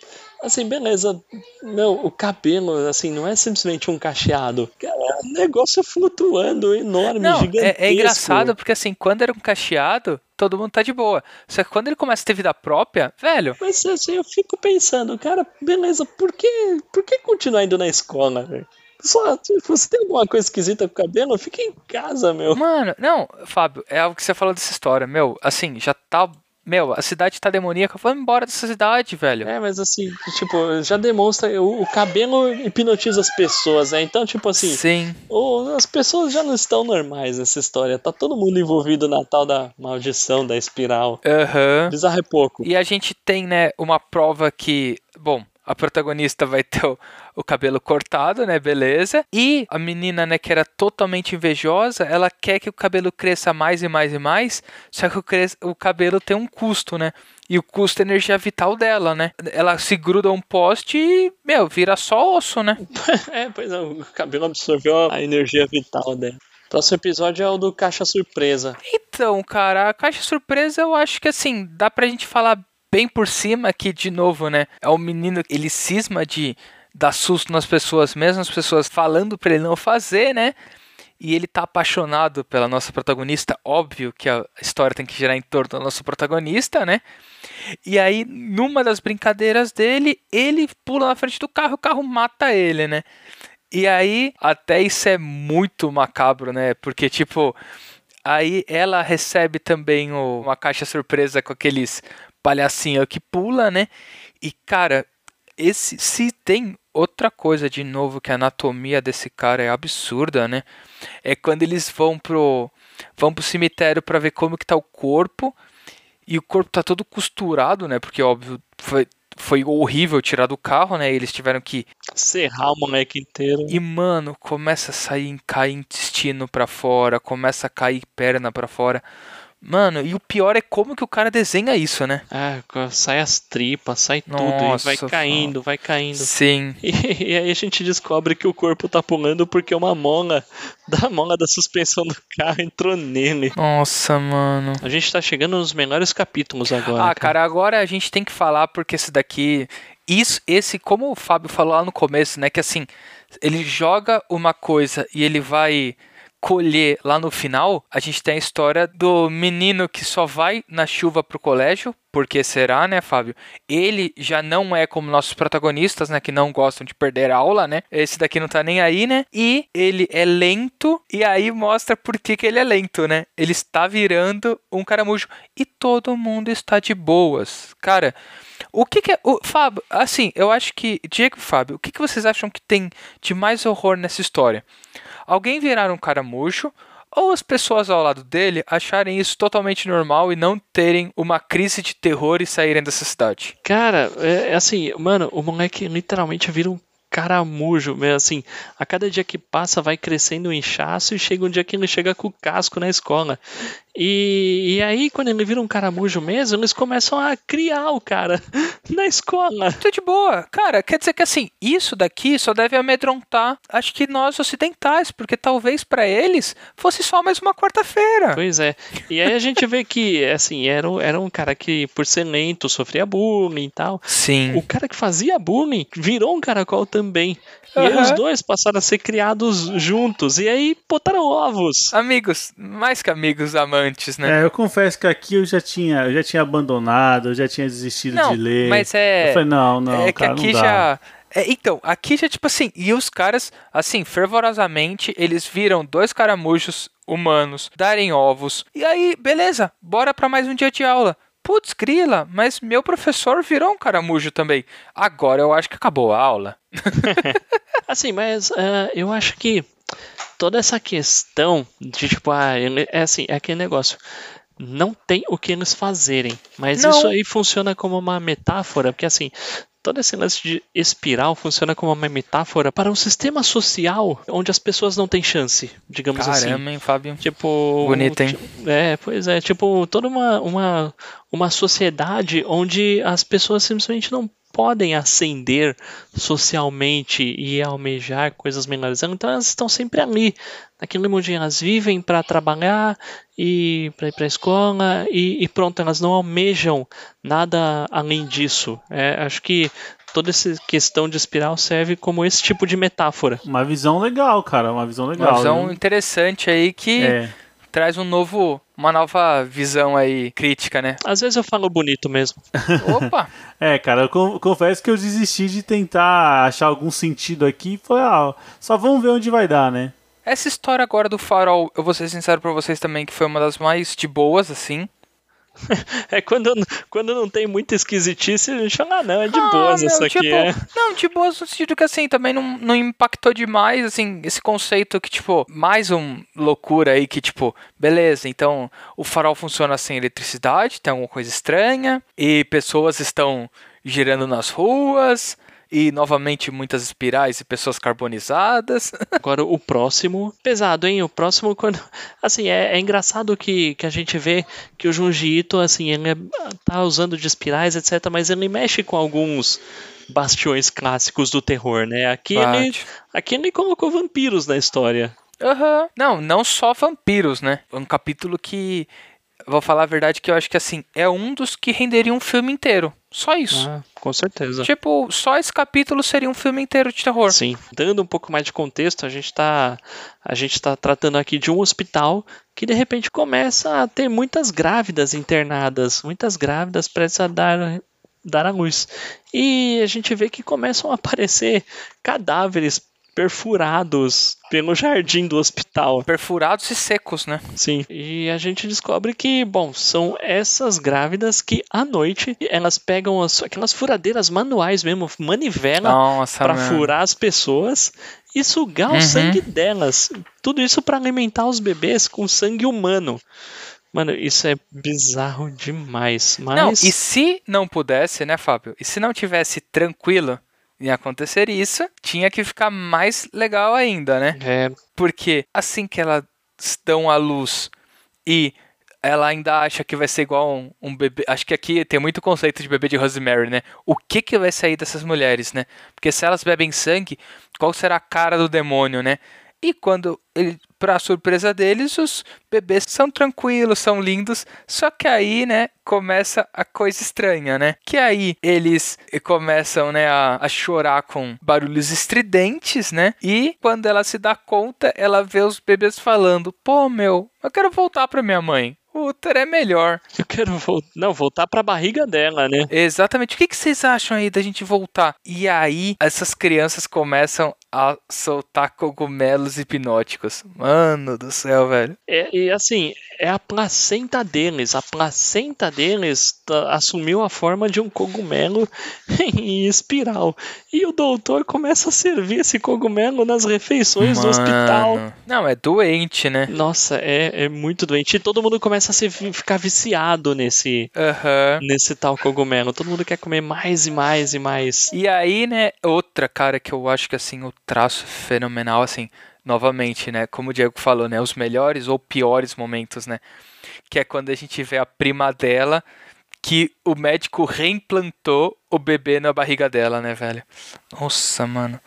Assim, beleza. Meu, o cabelo, assim, não é simplesmente um cacheado. Cara, é um negócio flutuando, enorme, Não, gigantesco. é, é engraçado porque assim, quando era um cacheado, todo mundo tá de boa. Só que quando ele começa a ter vida própria, velho, Mas assim, eu fico pensando, cara, beleza, por que, por que continuar indo na escola, velho? Só, tipo, se tem alguma coisa esquisita com o cabelo, fica em casa, meu. mano, não, Fábio, é algo que você falou dessa história, meu, assim, já tá, meu, a cidade tá demoníaca, vamos embora dessa cidade, velho. É, mas assim, tipo, já demonstra, o, o cabelo hipnotiza as pessoas, né? Então, tipo assim, Sim. o- as pessoas já não estão normais nessa história. Tá todo mundo envolvido na tal da maldição da espiral. Aham. Bizarro é pouco. E a gente tem, né, uma prova que, bom, a protagonista vai ter o, o, cabelo cortado, né? Beleza. E a menina, né, que era totalmente invejosa, ela quer que o cabelo cresça mais e mais e mais, só que o, cres... o cabelo tem um custo, né? E o custo é energia vital dela, né? Ela se gruda a um poste e, meu, vira só osso, né? [LAUGHS] é, pois é, o cabelo absorveu a energia vital dela. Próximo episódio é o do Caixa Surpresa. Então, cara, a Caixa Surpresa eu acho que assim, dá pra gente falar bem por cima que, de novo, né? É o menino, ele cisma de dar susto nas pessoas, mesmo as pessoas falando para ele não fazer, né? E ele tá apaixonado pela nossa protagonista, óbvio que a história tem que girar em torno do nosso protagonista, né? E aí, numa das brincadeiras dele, ele pula na frente do carro, o carro mata ele, né? E aí, até isso é muito macabro, né? Porque, tipo, aí ela recebe também o, uma caixa surpresa com aqueles palhacinho que pula, né? E cara, esse se tem outra coisa de novo que a anatomia desse cara é absurda, né? É quando eles vão pro vão pro cemitério para ver como que tá o corpo e o corpo tá todo costurado, né? Porque óbvio foi foi horrível tirar do carro, né? Eles tiveram que serrar o moleque inteiro. E mano, começa a sair cair intestino para fora, começa a cair perna para fora. Mano, e o pior é como que o cara desenha isso, né? Ah, sai as tripas, sai Nossa, tudo, e vai caindo, vai caindo. Sim. [LAUGHS] E, e, aí a gente descobre que o corpo tá pulando porque uma mola [LAUGHS] da mola da suspensão do carro entrou nele. Nossa, mano. A gente tá chegando nos melhores capítulos agora. Ah, cara, cara agora a gente tem que falar porque esse daqui. Isso, esse, como o Fábio falou lá no começo, né? Que assim, ele joga uma coisa e ele vai colher lá no final, a gente tem a história do menino que só vai na chuva pro colégio, porque será, né, Fábio? Ele já não é como nossos protagonistas, né, que não gostam de perder aula, né? Esse daqui não tá nem aí, né? E ele é lento, e aí mostra por que, que ele é lento, né? Ele está virando um caramujo e todo mundo está de boas. Cara, o que, que é. O, Fábio, assim, eu acho que. Diego e Fábio, o que, que vocês acham que tem de mais horror nessa história? alguém virar um caramujo ou as pessoas ao lado dele acharem isso totalmente normal e não terem uma crise de terror e saírem dessa cidade. Cara, é, é assim, mano, o moleque literalmente vira um caramujo, assim, a cada dia que passa vai crescendo o inchaço e chega um dia que ele chega com o casco na escola. E, e aí, quando ele vira um caramujo mesmo, eles começam a criar o cara [LAUGHS] na escola. Tô de boa. Cara, quer dizer que assim, isso daqui só deve amedrontar, acho que nós ocidentais, porque talvez para eles fosse só mais uma quarta-feira. Pois é. E aí a gente vê que, assim, era, era um cara que, por ser lento, sofria bullying e tal. Sim. O cara que fazia bullying virou um caracol também. E uhum. aí os dois passaram a ser criados juntos. E aí botaram ovos. Amigos, mais que amigos, amantes, né? É, eu confesso que aqui eu já tinha, eu já tinha abandonado, eu já tinha desistido não, de ler. Mas é. Eu falei, não, não, é cara, que aqui já. É, então, aqui já, tipo assim, e os caras, assim, fervorosamente, eles viram dois caramujos humanos darem ovos. E aí, beleza, bora para mais um dia de aula. Putz, grila, mas meu professor virou um caramujo também. Agora eu acho que acabou a aula. [LAUGHS] [LAUGHS] assim, mas uh, eu acho que toda essa questão de tipo, ah, é assim, é aquele negócio. Não tem o que eles fazerem, mas não. isso aí funciona como uma metáfora, porque assim, todo esse lance de espiral funciona como uma metáfora para um sistema social onde as pessoas não têm chance, digamos Caramba, assim. Caramba, hein, Fábio? Tipo. Bonito, hein? É, pois é. Tipo, toda uma, uma, uma sociedade onde as pessoas simplesmente não podem ascender socialmente e almejar coisas melhores. Então elas estão sempre ali, naquele mundinho. Elas vivem para trabalhar e para ir para a escola e, e, pronto, elas não almejam nada além disso. É, acho que toda essa questão de espiral serve como esse tipo de metáfora. Uma visão legal, cara, uma visão legal. Uma visão interessante aí que. É traz um novo, uma nova visão aí crítica, né? Às vezes eu falo bonito mesmo. [LAUGHS] Opa! é, cara, eu confesso que eu desisti de tentar achar algum sentido aqui. Foi, ah, só vamos ver onde vai dar, né? Essa história agora do farol, eu vou ser sincero pra vocês também, que foi uma das mais de boas, assim. [LAUGHS] É quando, quando não tem muita esquisitice, a gente fala, ah, não, é de ah, boas isso aqui. Tipo, é. Não, de boas no sentido que assim, também não, não impactou demais, assim, esse conceito que, tipo, mais um loucura aí que, tipo, beleza, então o farol funciona sem eletricidade, tem alguma coisa estranha, e pessoas estão girando nas ruas, E novamente muitas espirais e pessoas carbonizadas. [LAUGHS] Agora o próximo, pesado, hein? O próximo quando assim, é, é engraçado que, que a gente vê que o Junji Ito, assim, ele é, tá usando de espirais, etc, mas ele mexe com alguns bastiões clássicos do terror, né? Aqui ele, Bate. aqui ele colocou vampiros na história. Aham. Não, não só vampiros, né? Um capítulo que. Vou falar a verdade que eu acho que assim, é um dos que renderia um filme inteiro. Só isso. Ah, com certeza. Tipo, só esse capítulo seria um filme inteiro de terror. Sim, dando um pouco mais de contexto, a gente está a gente tá tratando aqui de um hospital que de repente começa a ter muitas grávidas internadas, muitas grávidas prestes a dar dar à luz. E a gente vê que começam a aparecer cadáveres perfurados pelo jardim do hospital. Perfurados e secos, né? Sim. E a gente descobre que, bom, são essas grávidas que à noite elas pegam as, aquelas furadeiras manuais mesmo, manivela para furar as pessoas e sugar Uhum. o sangue delas. Tudo isso para alimentar os bebês com sangue humano. Mano, isso é bizarro demais. Mas Não, e se não pudesse, né, Fábio? E se não tivesse tranquilo em acontecer isso, tinha que ficar mais legal ainda, né? é, Porque assim que elas dão à luz e ela ainda acha que vai ser igual um, um bebê. Acho que aqui tem muito conceito de bebê de Rosemary, né? O que que vai sair dessas mulheres, né? Porque se elas bebem sangue, qual será a cara do demônio, né? E quando ele, para surpresa deles, os bebês são tranquilos, são lindos, só que aí, né, começa a coisa estranha, né? Que aí eles começam, né, a, a chorar com barulhos estridentes, né? E quando ela se dá conta, ela vê os bebês falando: "Pô, meu, eu quero voltar pra minha mãe. O útero é melhor." eu quero vol não, voltar para a barriga dela, né? Exatamente. O que, que vocês acham aí da gente voltar? E aí, essas crianças começam a soltar cogumelos hipnóticos. Mano do céu, velho. É, e assim, é a placenta deles. A placenta deles tá- assumiu a forma de um cogumelo [LAUGHS] em espiral. E o doutor começa a servir esse cogumelo nas refeições do hospital. Mano. Não, é doente, né? Nossa, é, é muito doente. E todo mundo começa a se, ficar viciado nesse, Aham. nesse tal cogumelo. Todo mundo quer comer mais e mais e mais. E aí, né, outra cara que eu acho que assim, o traço é fenomenal, assim, novamente, né, como o Diego falou, né, os melhores ou piores momentos, né, que é quando a gente vê a prima dela que o médico reimplantou o bebê na barriga dela, né, velho? Nossa, mano,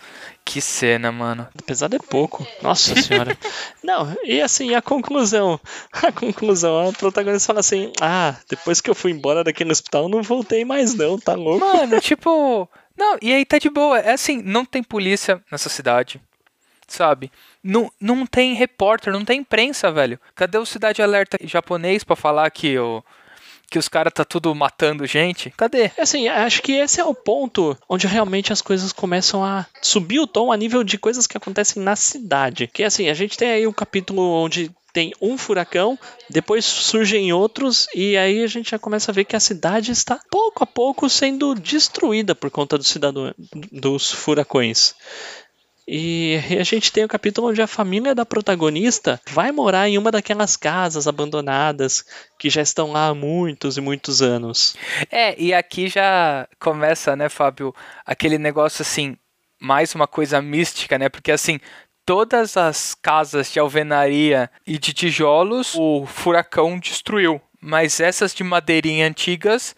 que cena, mano. Apesar de pouco. Nossa senhora. Não, e assim, a conclusão. [LAUGHS] A conclusão, a protagonista fala assim: Ah, depois que eu fui embora daquele hospital, não voltei mais, não, tá louco? Mano, [LAUGHS] tipo, não, e aí tá de boa. É assim, não tem polícia nessa cidade, sabe? Não, não tem repórter, não tem imprensa, velho. Cadê o Cidade Alerta japonês pra falar que o que os caras tá tudo matando gente? Cadê? Assim, acho que esse é o ponto onde realmente as coisas começam a subir o tom a nível de coisas que acontecem na cidade. Que assim, a gente tem aí um capítulo onde tem um furacão, depois surgem outros, e aí a gente já começa a ver que a cidade está pouco a pouco sendo destruída por conta do cidadão, dos furacões. E a gente tem o capítulo onde a família da protagonista vai morar em uma daquelas casas abandonadas que já estão lá há muitos e muitos anos. É, e aqui já começa, né, Fábio, aquele negócio assim, mais uma coisa mística, né? Porque assim, todas as casas de alvenaria e de tijolos o furacão destruiu, mas essas de madeirinha antigas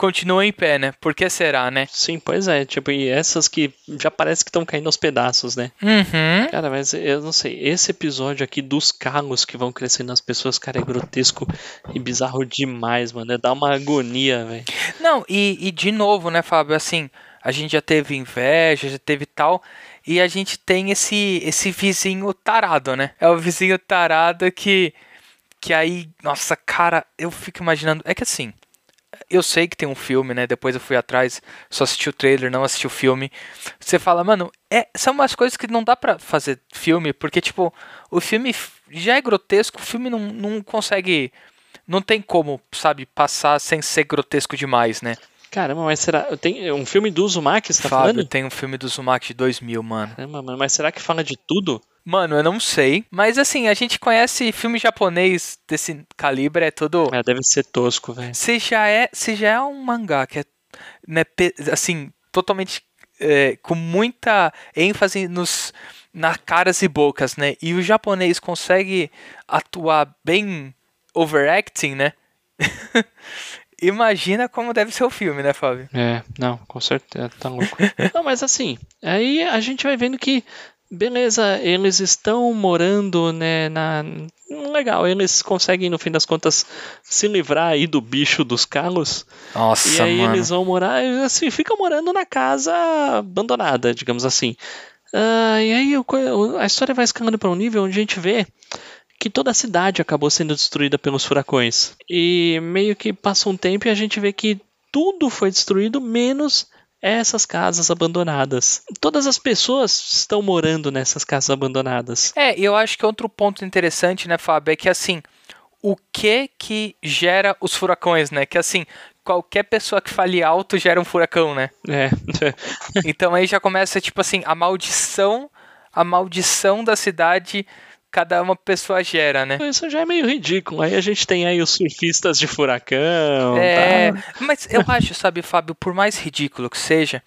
continuam em pé, né? Por que será, né? Sim, pois é. Tipo, e essas que já parece que estão caindo aos pedaços, né? Uhum. Cara, mas eu não sei. Esse episódio aqui dos carros que vão crescendo nas pessoas, cara, é grotesco e bizarro demais, mano. É Dá uma agonia, velho. Não, e, e de novo, né, Fábio, assim, a gente já teve inveja, já teve tal, e a gente tem esse esse vizinho tarado, né? É o vizinho tarado que que aí, nossa, cara, eu fico imaginando, é que assim, eu sei que tem um filme, né? Depois eu fui atrás, só assisti o trailer, não assisti o filme. Você fala, mano, é, são umas coisas que não dá pra fazer filme, porque, tipo, o filme já é grotesco, o filme não, não consegue. Não tem como, sabe, passar sem ser grotesco demais, né? Caramba, mas será. Tem um filme do Uzumaki, você tá Fábio, falando? tem um filme do Uzumaki de 2000, mano. Caramba, mano, mas será que fala de tudo? Mano, eu não sei. Mas assim, a gente conhece filme japonês desse calibre, é tudo. É, deve ser tosco, velho. Se já é, se já é um mangá que é, né, assim, totalmente é, com muita ênfase nos na caras e bocas, né? E o japonês consegue atuar bem overacting, né? [LAUGHS] Imagina como deve ser o filme, né, Fábio? É, não, com certeza, tá louco. não, mas assim, aí a gente vai vendo que, beleza, eles estão morando, né, na... Legal, eles conseguem, no fim das contas, se livrar aí do bicho dos carros. Nossa, e aí mano. eles vão morar, assim, ficam morando na casa abandonada, digamos assim. Ah, e aí a história vai escalando para um nível onde a gente vê que toda a cidade acabou sendo destruída pelos furacões. E meio que passa um tempo e a gente vê que tudo foi destruído, menos essas casas abandonadas. Todas as pessoas estão morando nessas casas abandonadas. É, e eu acho que outro ponto interessante, né, Fábio, é que assim, o que que gera os furacões, né? Que assim, qualquer pessoa que fale alto gera um furacão, né? É, [LAUGHS] Então aí já começa, tipo assim, a maldição, a maldição da cidade, cada uma pessoa gera, né? isso já é meio ridículo. Aí a gente tem aí os surfistas de furacão. É, tá? mas eu acho, sabe, Fábio, por mais ridículo que seja,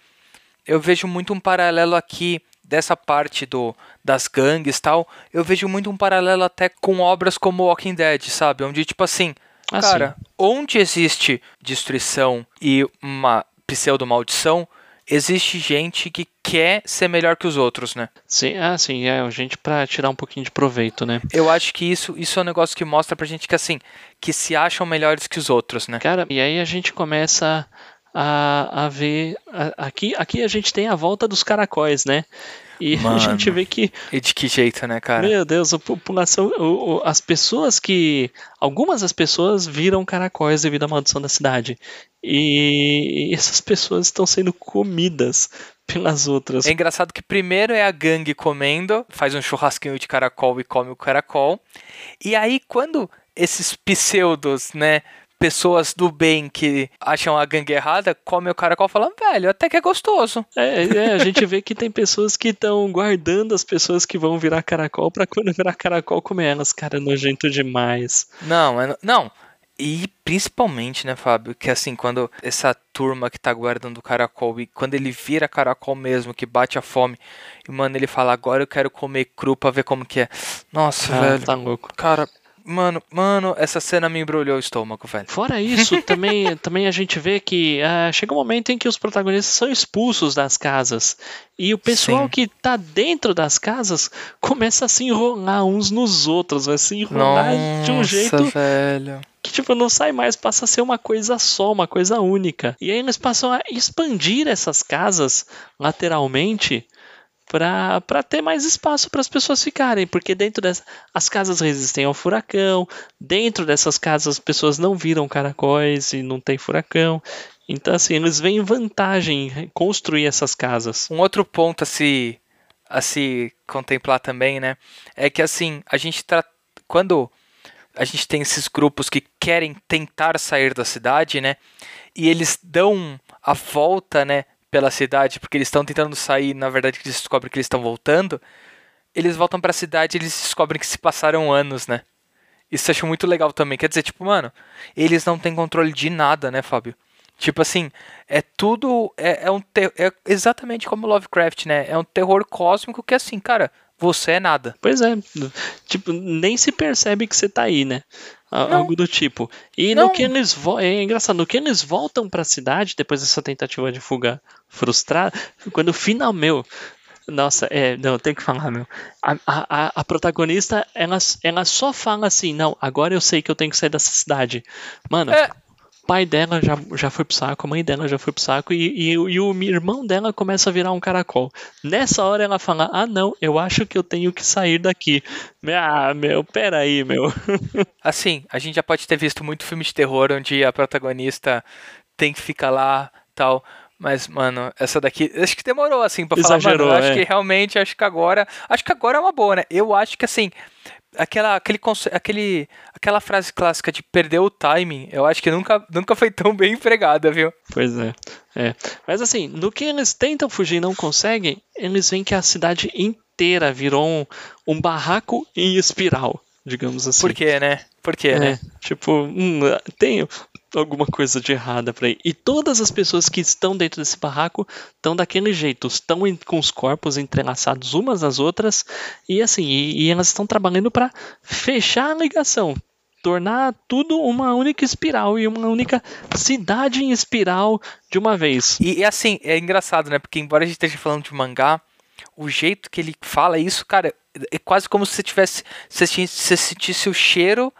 eu vejo muito um paralelo aqui dessa parte do das gangues e tal. Eu vejo muito um paralelo até com obras como Walking Dead, sabe? Onde tipo assim, Ah, cara, onde existe destruição e uma pseudo maldição, existe gente que quer ser melhor que os outros, né? Sim, ah, sim, é, gente pra tirar um pouquinho de proveito, né? Eu acho que isso, isso é um negócio que mostra pra gente que assim, que se acham melhores que os outros, né? Cara, e aí a gente começa a, a ver. a- aqui, aqui a gente tem a volta dos caracóis, né? E Mano. a gente vê que, E de que jeito, né, cara? meu Deus, a população. o- o- as pessoas que. Algumas das pessoas viram caracóis devido à maldição da cidade. E essas pessoas estão sendo comidas pelas outras. É engraçado que primeiro é a gangue comendo, faz um churrasquinho de caracol e come o caracol. E aí, quando esses pseudos, né, pessoas do bem que acham a gangue errada, comem o caracol falando, velho, até que é gostoso. É, é, a gente vê que tem pessoas que estão guardando as pessoas que vão virar caracol pra quando virar caracol comer elas. Cara, é nojento demais. Não, é não. E principalmente, né, Fábio, que assim, quando essa turma que tá guardando o caracol e quando ele vira caracol mesmo, que bate a fome, e mano, ele fala, agora eu quero comer cru pra ver como que é. Nossa, Ah, velho. tá louco. Cara, mano, mano, essa cena me embrulhou o estômago, velho. Fora isso, [LAUGHS] também, também a gente vê que ah, chega um momento em que os protagonistas são expulsos das casas. E o pessoal Sim. que tá dentro das casas começa a se enrolar uns nos outros, vai se enrolar de um jeito velho. que tipo não sai mais, passa a ser uma coisa só, uma coisa única. E aí eles passam a expandir essas casas lateralmente para ter mais espaço para as pessoas ficarem, porque dentro dessas as casas resistem ao furacão, dentro dessas casas as pessoas não viram caracóis e não tem furacão. Então assim, eles veem vantagem em construir essas casas. Um outro ponto a se, a se contemplar também, né? É que assim, a gente. Quando a gente tem esses grupos que querem tentar sair da cidade, né? E eles dão a volta, né? Pela cidade, porque eles estão tentando sair, na verdade, eles descobrem que eles estão voltando. Eles voltam pra cidade e eles descobrem que se passaram anos, né? Isso eu acho muito legal também. Quer dizer, tipo, mano, eles não têm controle de nada, né, Fábio? Tipo assim, é tudo. É, é um é exatamente como Lovecraft, né? É um terror cósmico que, assim, cara, você é nada. Pois é, tipo, nem se percebe que você tá aí, né? A- Não. Algo do tipo. E Não. no que eles é engraçado, no que eles voltam pra cidade depois dessa tentativa de fuga frustrada, quando final meu, nossa, é, não, tem que falar, meu. A, a, a- a protagonista, ela, ela só fala assim, não, agora eu sei que eu tenho que sair dessa cidade. Mano, É. pai dela já, já foi pro saco, a mãe dela já foi pro saco e, e, o- e o irmão dela começa a virar um caracol. Nessa hora ela fala: Ah, não, eu acho que eu tenho que sair daqui. Ah, meu, peraí, meu. [LAUGHS] Assim, a gente já pode ter visto muito filme de terror onde a protagonista tem que ficar lá tal. Mas, mano, essa daqui. Acho que demorou, assim, pra falar, Exagerou, mano. eu Acho é. que realmente, acho que agora. Acho que agora é uma boa, né? Eu acho que assim. Aquela, aquele, aquele, aquela frase clássica de perder o timing, eu acho que nunca, nunca foi tão bem empregada, viu? Pois é, é. Mas assim, no que eles tentam fugir e não conseguem, eles veem que a cidade inteira virou um, um barraco em espiral, digamos assim. Por quê, né? Por quê, né? É, tipo, hum, tem, alguma coisa de errada por aí. E todas as pessoas que estão dentro desse barraco estão daquele jeito, estão com os corpos entrelaçados umas às outras e assim, e, e elas estão trabalhando para fechar a ligação, tornar tudo uma única espiral e uma única cidade em espiral de uma vez. E, e, assim, é engraçado, né? Porque embora a gente esteja falando de mangá, o jeito que ele fala isso, cara, é quase como se você tivesse. Se você sentisse o cheiro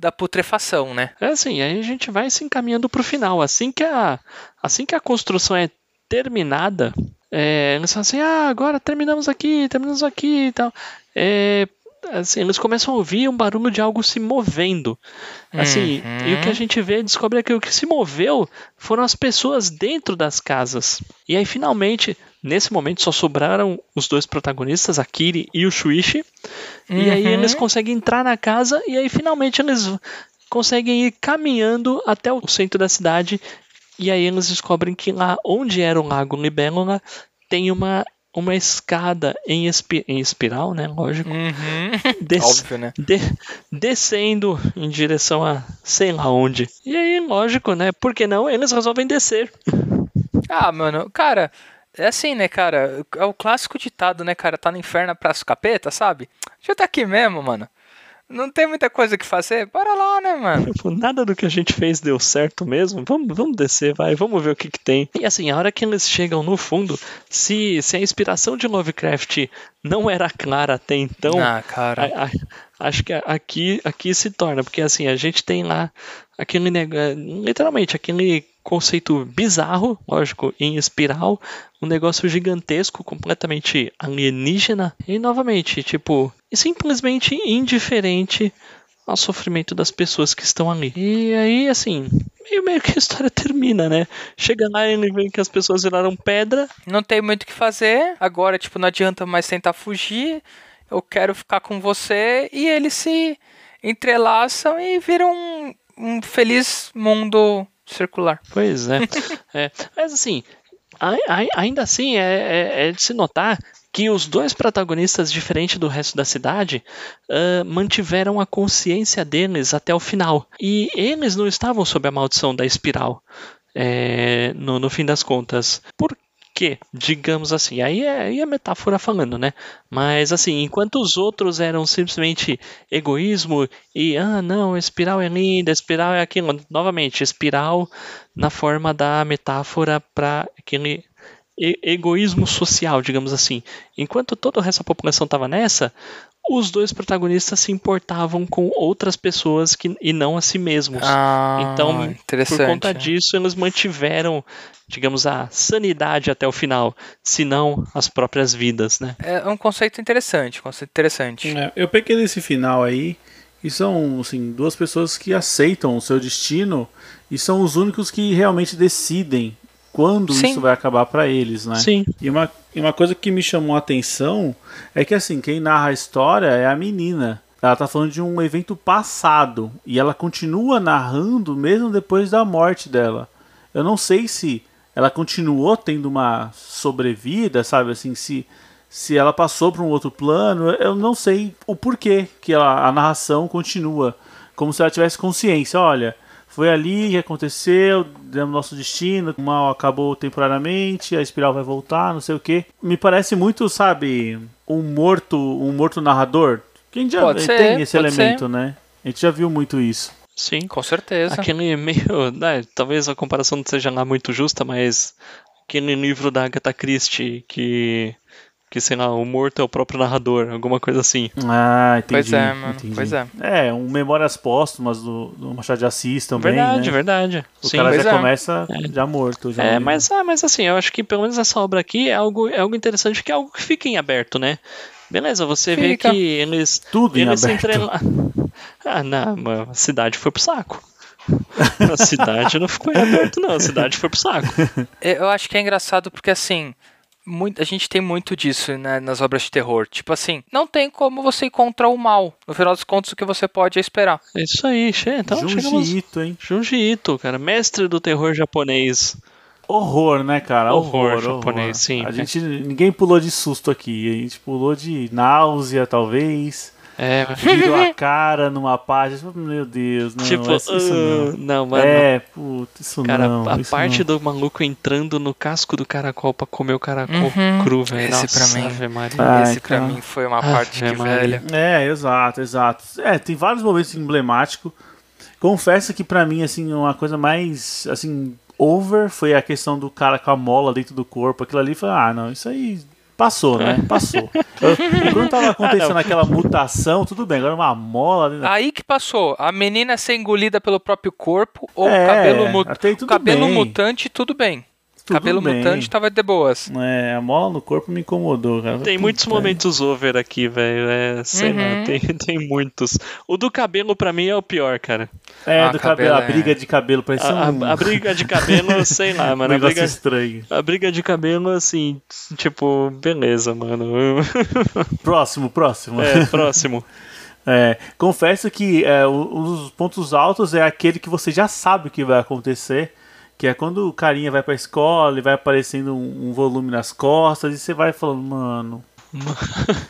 da putrefação, né? É assim, aí a gente vai se encaminhando pro final. Assim que a, assim que a construção é terminada, é, eles falam assim, ah, agora terminamos aqui, terminamos aqui e tal. É, assim, eles começam a ouvir um barulho de algo se movendo. Assim, uhum. e o que a gente vê, descobre é que o que se moveu foram as pessoas dentro das casas. E aí, finalmente, nesse momento, só sobraram os dois protagonistas, a Kiri e o Shuichi. Uhum. E aí eles conseguem entrar na casa e aí, finalmente, eles conseguem ir caminhando até o centro da cidade. E aí eles descobrem que lá onde era o Lago Libélula tem uma uma escada em, espi em espiral, né? Lógico. Uhum. Des Óbvio, né? De descendo em direção a sei lá onde. E aí, lógico, né? Por que não? Eles resolvem descer. Ah, mano, cara, é assim, né, cara? É o clássico ditado, né, cara? Tá no inferno pra capeta, sabe? Já tá aqui mesmo, mano não tem muita coisa que fazer, para lá, né, mano? Nada do que a gente fez deu certo mesmo. Vamos, vamos descer, vai, vamos ver o que, que tem. E assim, a hora que eles chegam no fundo, se, se a inspiração de Lovecraft não era clara até então, ah, cara. A, a, acho que aqui, aqui se torna, porque assim, a gente tem lá aquele literalmente aquele conceito bizarro, lógico, em espiral, um negócio gigantesco, completamente alienígena e novamente, tipo, simplesmente indiferente ao sofrimento das pessoas que estão ali. E aí, assim, meio, meio que a história [LAUGHS] termina, né? Chega lá e ele vê que as pessoas viraram pedra. Não tem muito o que fazer, agora, tipo, não adianta mais tentar fugir, eu quero ficar com você, e eles se entrelaçam e viram um, um feliz mundo circular. Pois é. [LAUGHS] é. Mas assim, ainda assim é, é, é, de se notar que os dois protagonistas, diferente do resto da cidade, uh, mantiveram a consciência deles até o final. E eles não estavam sob a maldição da espiral. É, no, no fim das contas. Por que, digamos assim, aí é, aí é metáfora falando, né? Mas assim, enquanto os outros eram simplesmente egoísmo e ah, não, espiral é linda, espiral é aquilo, novamente, espiral na forma da metáfora para aquele egoísmo social, digamos assim. Enquanto todo o resto da população estava nessa, os dois protagonistas se importavam com outras pessoas que, e não a si mesmos. Ah, então, por conta disso, eles mantiveram, digamos, a sanidade até o final, se não as próprias vidas, né? É um conceito interessante, conceito interessante. É, eu peguei nesse final aí, e são, assim, duas pessoas que aceitam o seu destino e são os únicos que realmente decidem quando Sim. isso vai acabar para eles, né? Sim. E uma, e uma coisa que me chamou a atenção é que assim, quem narra a história é a menina. Ela tá falando de um evento passado e ela continua narrando mesmo depois da morte dela. Eu não sei se ela continuou tendo uma sobrevida, sabe assim, se se ela passou para um outro plano, eu não sei o porquê que ela, a narração continua como se ela tivesse consciência, olha, foi ali que aconteceu, demos nosso destino, o mal acabou temporariamente, a espiral vai voltar, não sei o que. Me parece muito, sabe, um morto, um morto narrador. Quem já pode tem ser, esse elemento, ser. né? A gente já viu muito isso. Sim, com certeza. Aquele meio, [LAUGHS] né, talvez a comparação não seja lá muito justa, mas aquele livro da Agatha Christie que que, sei lá, o morto é o próprio narrador, alguma coisa assim. Ah, entendi. Pois é, mano. Entendi. Pois é. É, um Memórias Póstumas do, do Machado de Assis também, Verdade, né? verdade. O Sim, cara já é. começa é. já morto. Já é, mas, ah, mas assim, eu acho que pelo menos essa obra aqui é algo, é algo interessante, que é algo que fica em aberto, né? Beleza, você fica. vê que eles... Tudo eles em aberto. Entrela... [LAUGHS] Ah, não, a cidade foi pro saco. A cidade não ficou em aberto, não. A cidade foi pro saco. [LAUGHS] Eu acho que é engraçado porque, assim, muito, a gente tem muito disso né, nas obras de terror. Tipo assim, não tem como você encontrar o mal. No final dos contos, o que você pode é esperar. É isso aí, che, então Junji chegamos... Ito, hein? Junji Ito, cara, mestre do terror japonês. Horror, né, cara? Horror, Horror, japonês, horror. sim. A gente, ninguém pulou de susto aqui. A gente pulou de náusea, talvez. É, Virou a cara numa página. Meu Deus, não. tipo, isso, isso uh, não. não, mano. É, putz, isso Cara, não. a isso parte não. do maluco entrando no casco do caracol pra comer o caracol Uhum. cru, velho. Esse Nossa, pra mim. Ave Maria. Ah, Esse pra cara. mim foi uma Ah, parte é, que, velho. É, exato, exato. É, tem vários momentos emblemáticos. Confesso que pra mim, assim, uma coisa mais, assim, over foi a questão do cara com a mola dentro do corpo. Aquilo ali foi, ah, não, isso aí passou, né? Passou. Eu- quando tava acontecendo aquela mutação, tudo bem, agora uma mola da... Aí que passou, a menina ser engolida pelo próprio corpo ou É, o cabelo, cabelo bem. mutante, tudo bem. Tudo cabelo bem. mutante tava de boas. É, a mola no corpo me incomodou, cara. Tem Puta, muitos momentos over aqui, velho. É, sei lá, Uhum. tem, [LAUGHS] tem muitos. O do cabelo, pra mim, é o pior, cara. É, Ah, do cabelo, a cabelo é- briga de cabelo, parece A, um, a- a briga de cabelo, [LAUGHS] sei lá, um mano. A negócio briga, estranho. a briga de cabelo, assim, tipo, beleza, mano. [LAUGHS] Próximo, próximo. É, próximo. É, confesso que é, um dos pontos altos é aquele que você já sabe o que vai acontecer, que é quando o carinha vai pra escola e vai aparecendo um, um volume nas costas e você vai falando, mano.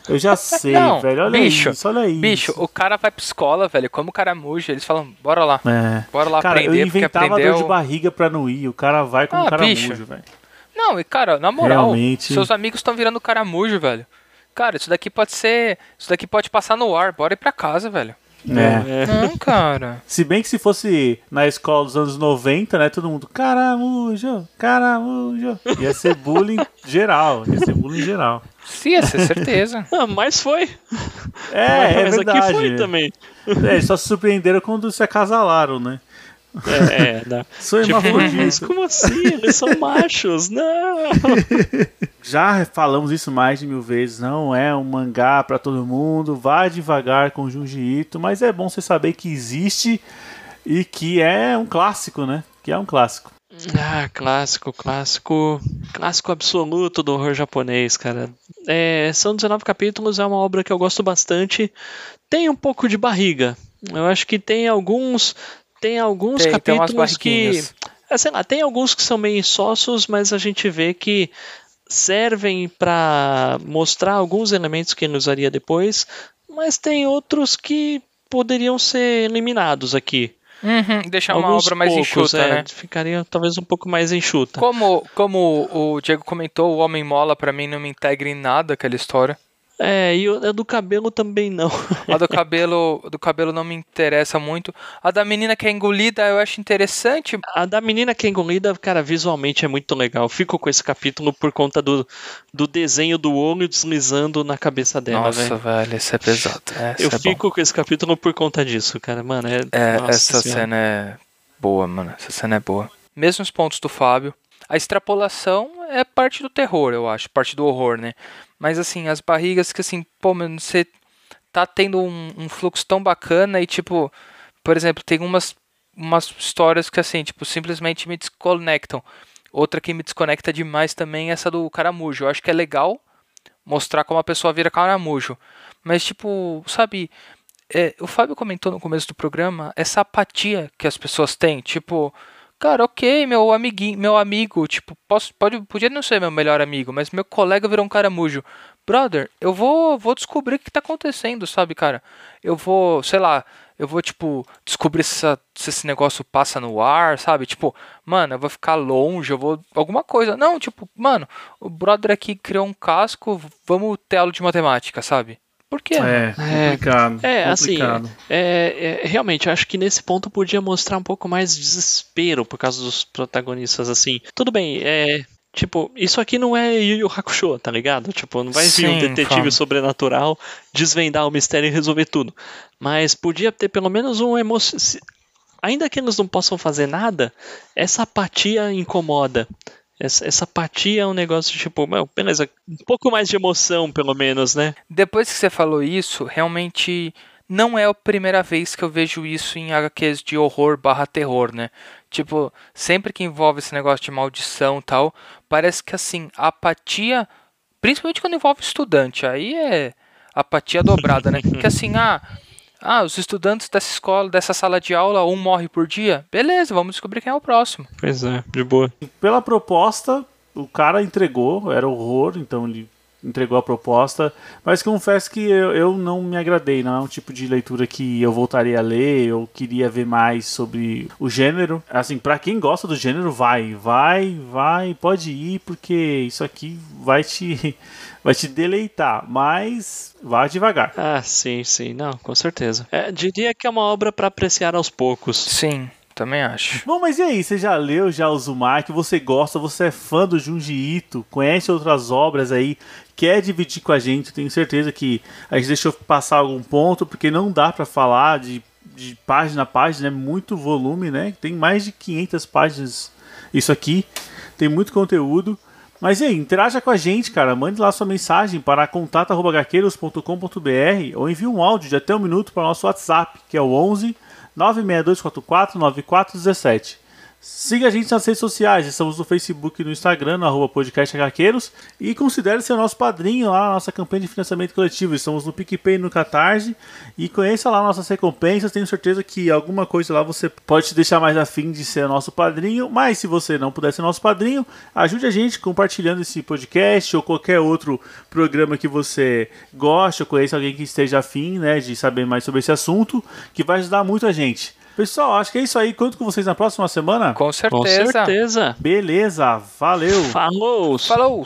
Eu já [LAUGHS] sei, Não, velho. Olha bicho, isso, olha isso. Bicho, o cara vai pra escola, velho, como caramujo, eles falam, bora lá, É. bora lá Cara, aprender, eu porque inventava aprender dor é de o... barriga pra não ir. O cara vai como Ah, caramujo, bicho. velho. Não, e cara, na moral, Realmente. seus amigos estão virando caramujo, velho. Cara, isso daqui pode ser. Isso daqui pode passar no ar. Bora ir pra casa, velho. É. É. Não, cara. [LAUGHS] Se bem que se fosse na escola dos anos 90, né? Todo mundo, caramujo, caramujo. Ia ser bullying geral. Ia ser bullying geral. Sim, essa é certeza. [LAUGHS] Ah, mas foi. É, é mas verdade. aqui foi também. É, eles só se surpreenderam quando se acasalaram, né? É, [LAUGHS] dá. Sou Tipo, mas [LAUGHS] como assim? Eles são machos? Não! [LAUGHS] Já falamos isso mais de mil vezes. Não é um mangá pra todo mundo. Vai devagar com Junji Ito, mas é bom você saber que existe e que é um clássico, né? Que é um clássico. Ah, clássico, clássico. Clássico absoluto do horror japonês, cara. É, são 19 capítulos, é uma obra que eu gosto bastante. Tem um pouco de barriga. Eu acho que tem alguns. Tem alguns Tem, tem capítulos que. barriguinhas. É, sei lá, tem alguns que são meio insossos, mas a gente vê que servem pra mostrar alguns elementos que ele usaria depois, mas tem outros que poderiam ser eliminados aqui. Uhum, deixar uma Alguns obra mais poucos, enxuta, é, né? Ficaria talvez um pouco mais enxuta. Como, como o Diego comentou, o Homem Mola pra mim não me integra em nada aquela história. É, e a do cabelo também não. A do [LAUGHS] cabelo, do cabelo não me interessa muito. A da menina que é engolida eu acho interessante. A da menina que é engolida, cara, visualmente é muito legal. Fico com esse capítulo por conta do, do desenho do olho deslizando na cabeça dela, Nossa, velho. velho, isso é pesado. Essa Eu é bom. fico com esse capítulo por conta disso, cara. Mano, é. É, essa senhora. cena é boa, mano. Essa cena é boa. Mesmos pontos do Fábio. A extrapolação é parte do terror, eu acho. Parte do horror, né? Mas, assim, as barrigas que, assim, pô, mano, você tá tendo um, um fluxo tão bacana e, tipo, por exemplo, tem umas, umas histórias que, assim, tipo, simplesmente me desconectam. Outra que me desconecta demais também é essa do caramujo. Eu acho que é legal mostrar como a pessoa vira caramujo. Mas, tipo, sabe, é, o Fábio comentou no começo do programa essa apatia que as pessoas têm, tipo, cara, ok, meu amiguinho, meu amigo, tipo, posso, pode, podia não ser meu melhor amigo, mas meu colega virou um caramujo. Brother, eu vou, vou descobrir o que tá acontecendo, sabe, cara? Eu vou, sei lá, eu vou, tipo, descobrir se, se esse negócio passa no ar, sabe? Tipo, mano, eu vou ficar longe, eu vou. Alguma coisa. Não, tipo, mano, o brother aqui criou um casco, vamos aula de matemática, sabe? Por quê? É, complicado. É, assim, complicado. é, é, realmente, eu acho que nesse ponto podia mostrar um pouco mais de desespero por causa dos protagonistas, assim. Tudo bem, é. Tipo, isso aqui não é Yu Yu Hakusho, tá ligado? Tipo, não vai vir um Sim, detetive fala. sobrenatural desvendar o mistério e resolver tudo. Mas podia ter pelo menos um emoção. Ainda que eles não possam fazer nada, essa apatia incomoda. Essa, essa apatia é um negócio tipo, meu, beleza, um pouco mais de emoção, pelo menos, né? Depois que você falou isso, realmente não é a primeira vez que eu vejo isso em HQs de horror barra terror, né? Tipo, sempre que envolve esse negócio de maldição e tal, parece que assim, a apatia, principalmente quando envolve estudante, aí é apatia dobrada, né? [LAUGHS] Que assim, ah, ah, os estudantes dessa escola, dessa sala de aula, um morre por dia, beleza, vamos descobrir quem é o próximo. Pois é, de boa. Pela proposta, o cara entregou, era horror, então ele entregou a proposta, mas confesso que eu, eu não me agradei, não é um tipo de leitura que eu voltaria a ler, eu queria ver mais sobre o gênero. Assim, para quem gosta do gênero, vai, vai, vai, pode ir, porque isso aqui vai te [LAUGHS] vai te deleitar, mas vá devagar. Ah, sim, sim, não, com certeza. É, diria que é uma obra para apreciar aos poucos. Sim. Também acho. Bom, mas e aí? Você já leu já o Uzumaki? Você gosta? Você é fã do Junji Ito? Conhece outras obras aí? Quer dividir com a gente? Tenho certeza que a gente deixou passar algum ponto, porque não dá para falar de, de página a página, é muito volume, né? Tem mais de 500 páginas isso aqui. Tem muito conteúdo. Mas e aí, interaja com a gente, cara. Mande lá sua mensagem para contato.gaqueiros.com.br ou envie um áudio de até um minuto para o nosso WhatsApp, que é o 11 96244 9417. Siga a gente nas redes sociais, estamos no Facebook e no Instagram, no arroba podcast e considere ser nosso padrinho lá na nossa campanha de financiamento coletivo. Estamos no PicPay e no Catarse, e conheça lá nossas recompensas, tenho certeza que alguma coisa lá você pode te deixar mais afim de ser nosso padrinho, mas se você não puder ser nosso padrinho, ajude a gente compartilhando esse podcast ou qualquer outro programa que você goste ou conheça alguém que esteja afim né, de saber mais sobre esse assunto, que vai ajudar muito a gente. Pessoal, acho que é isso aí. Conto com vocês na próxima semana. Com Com certeza. certeza. Beleza, valeu. Falou! Falou!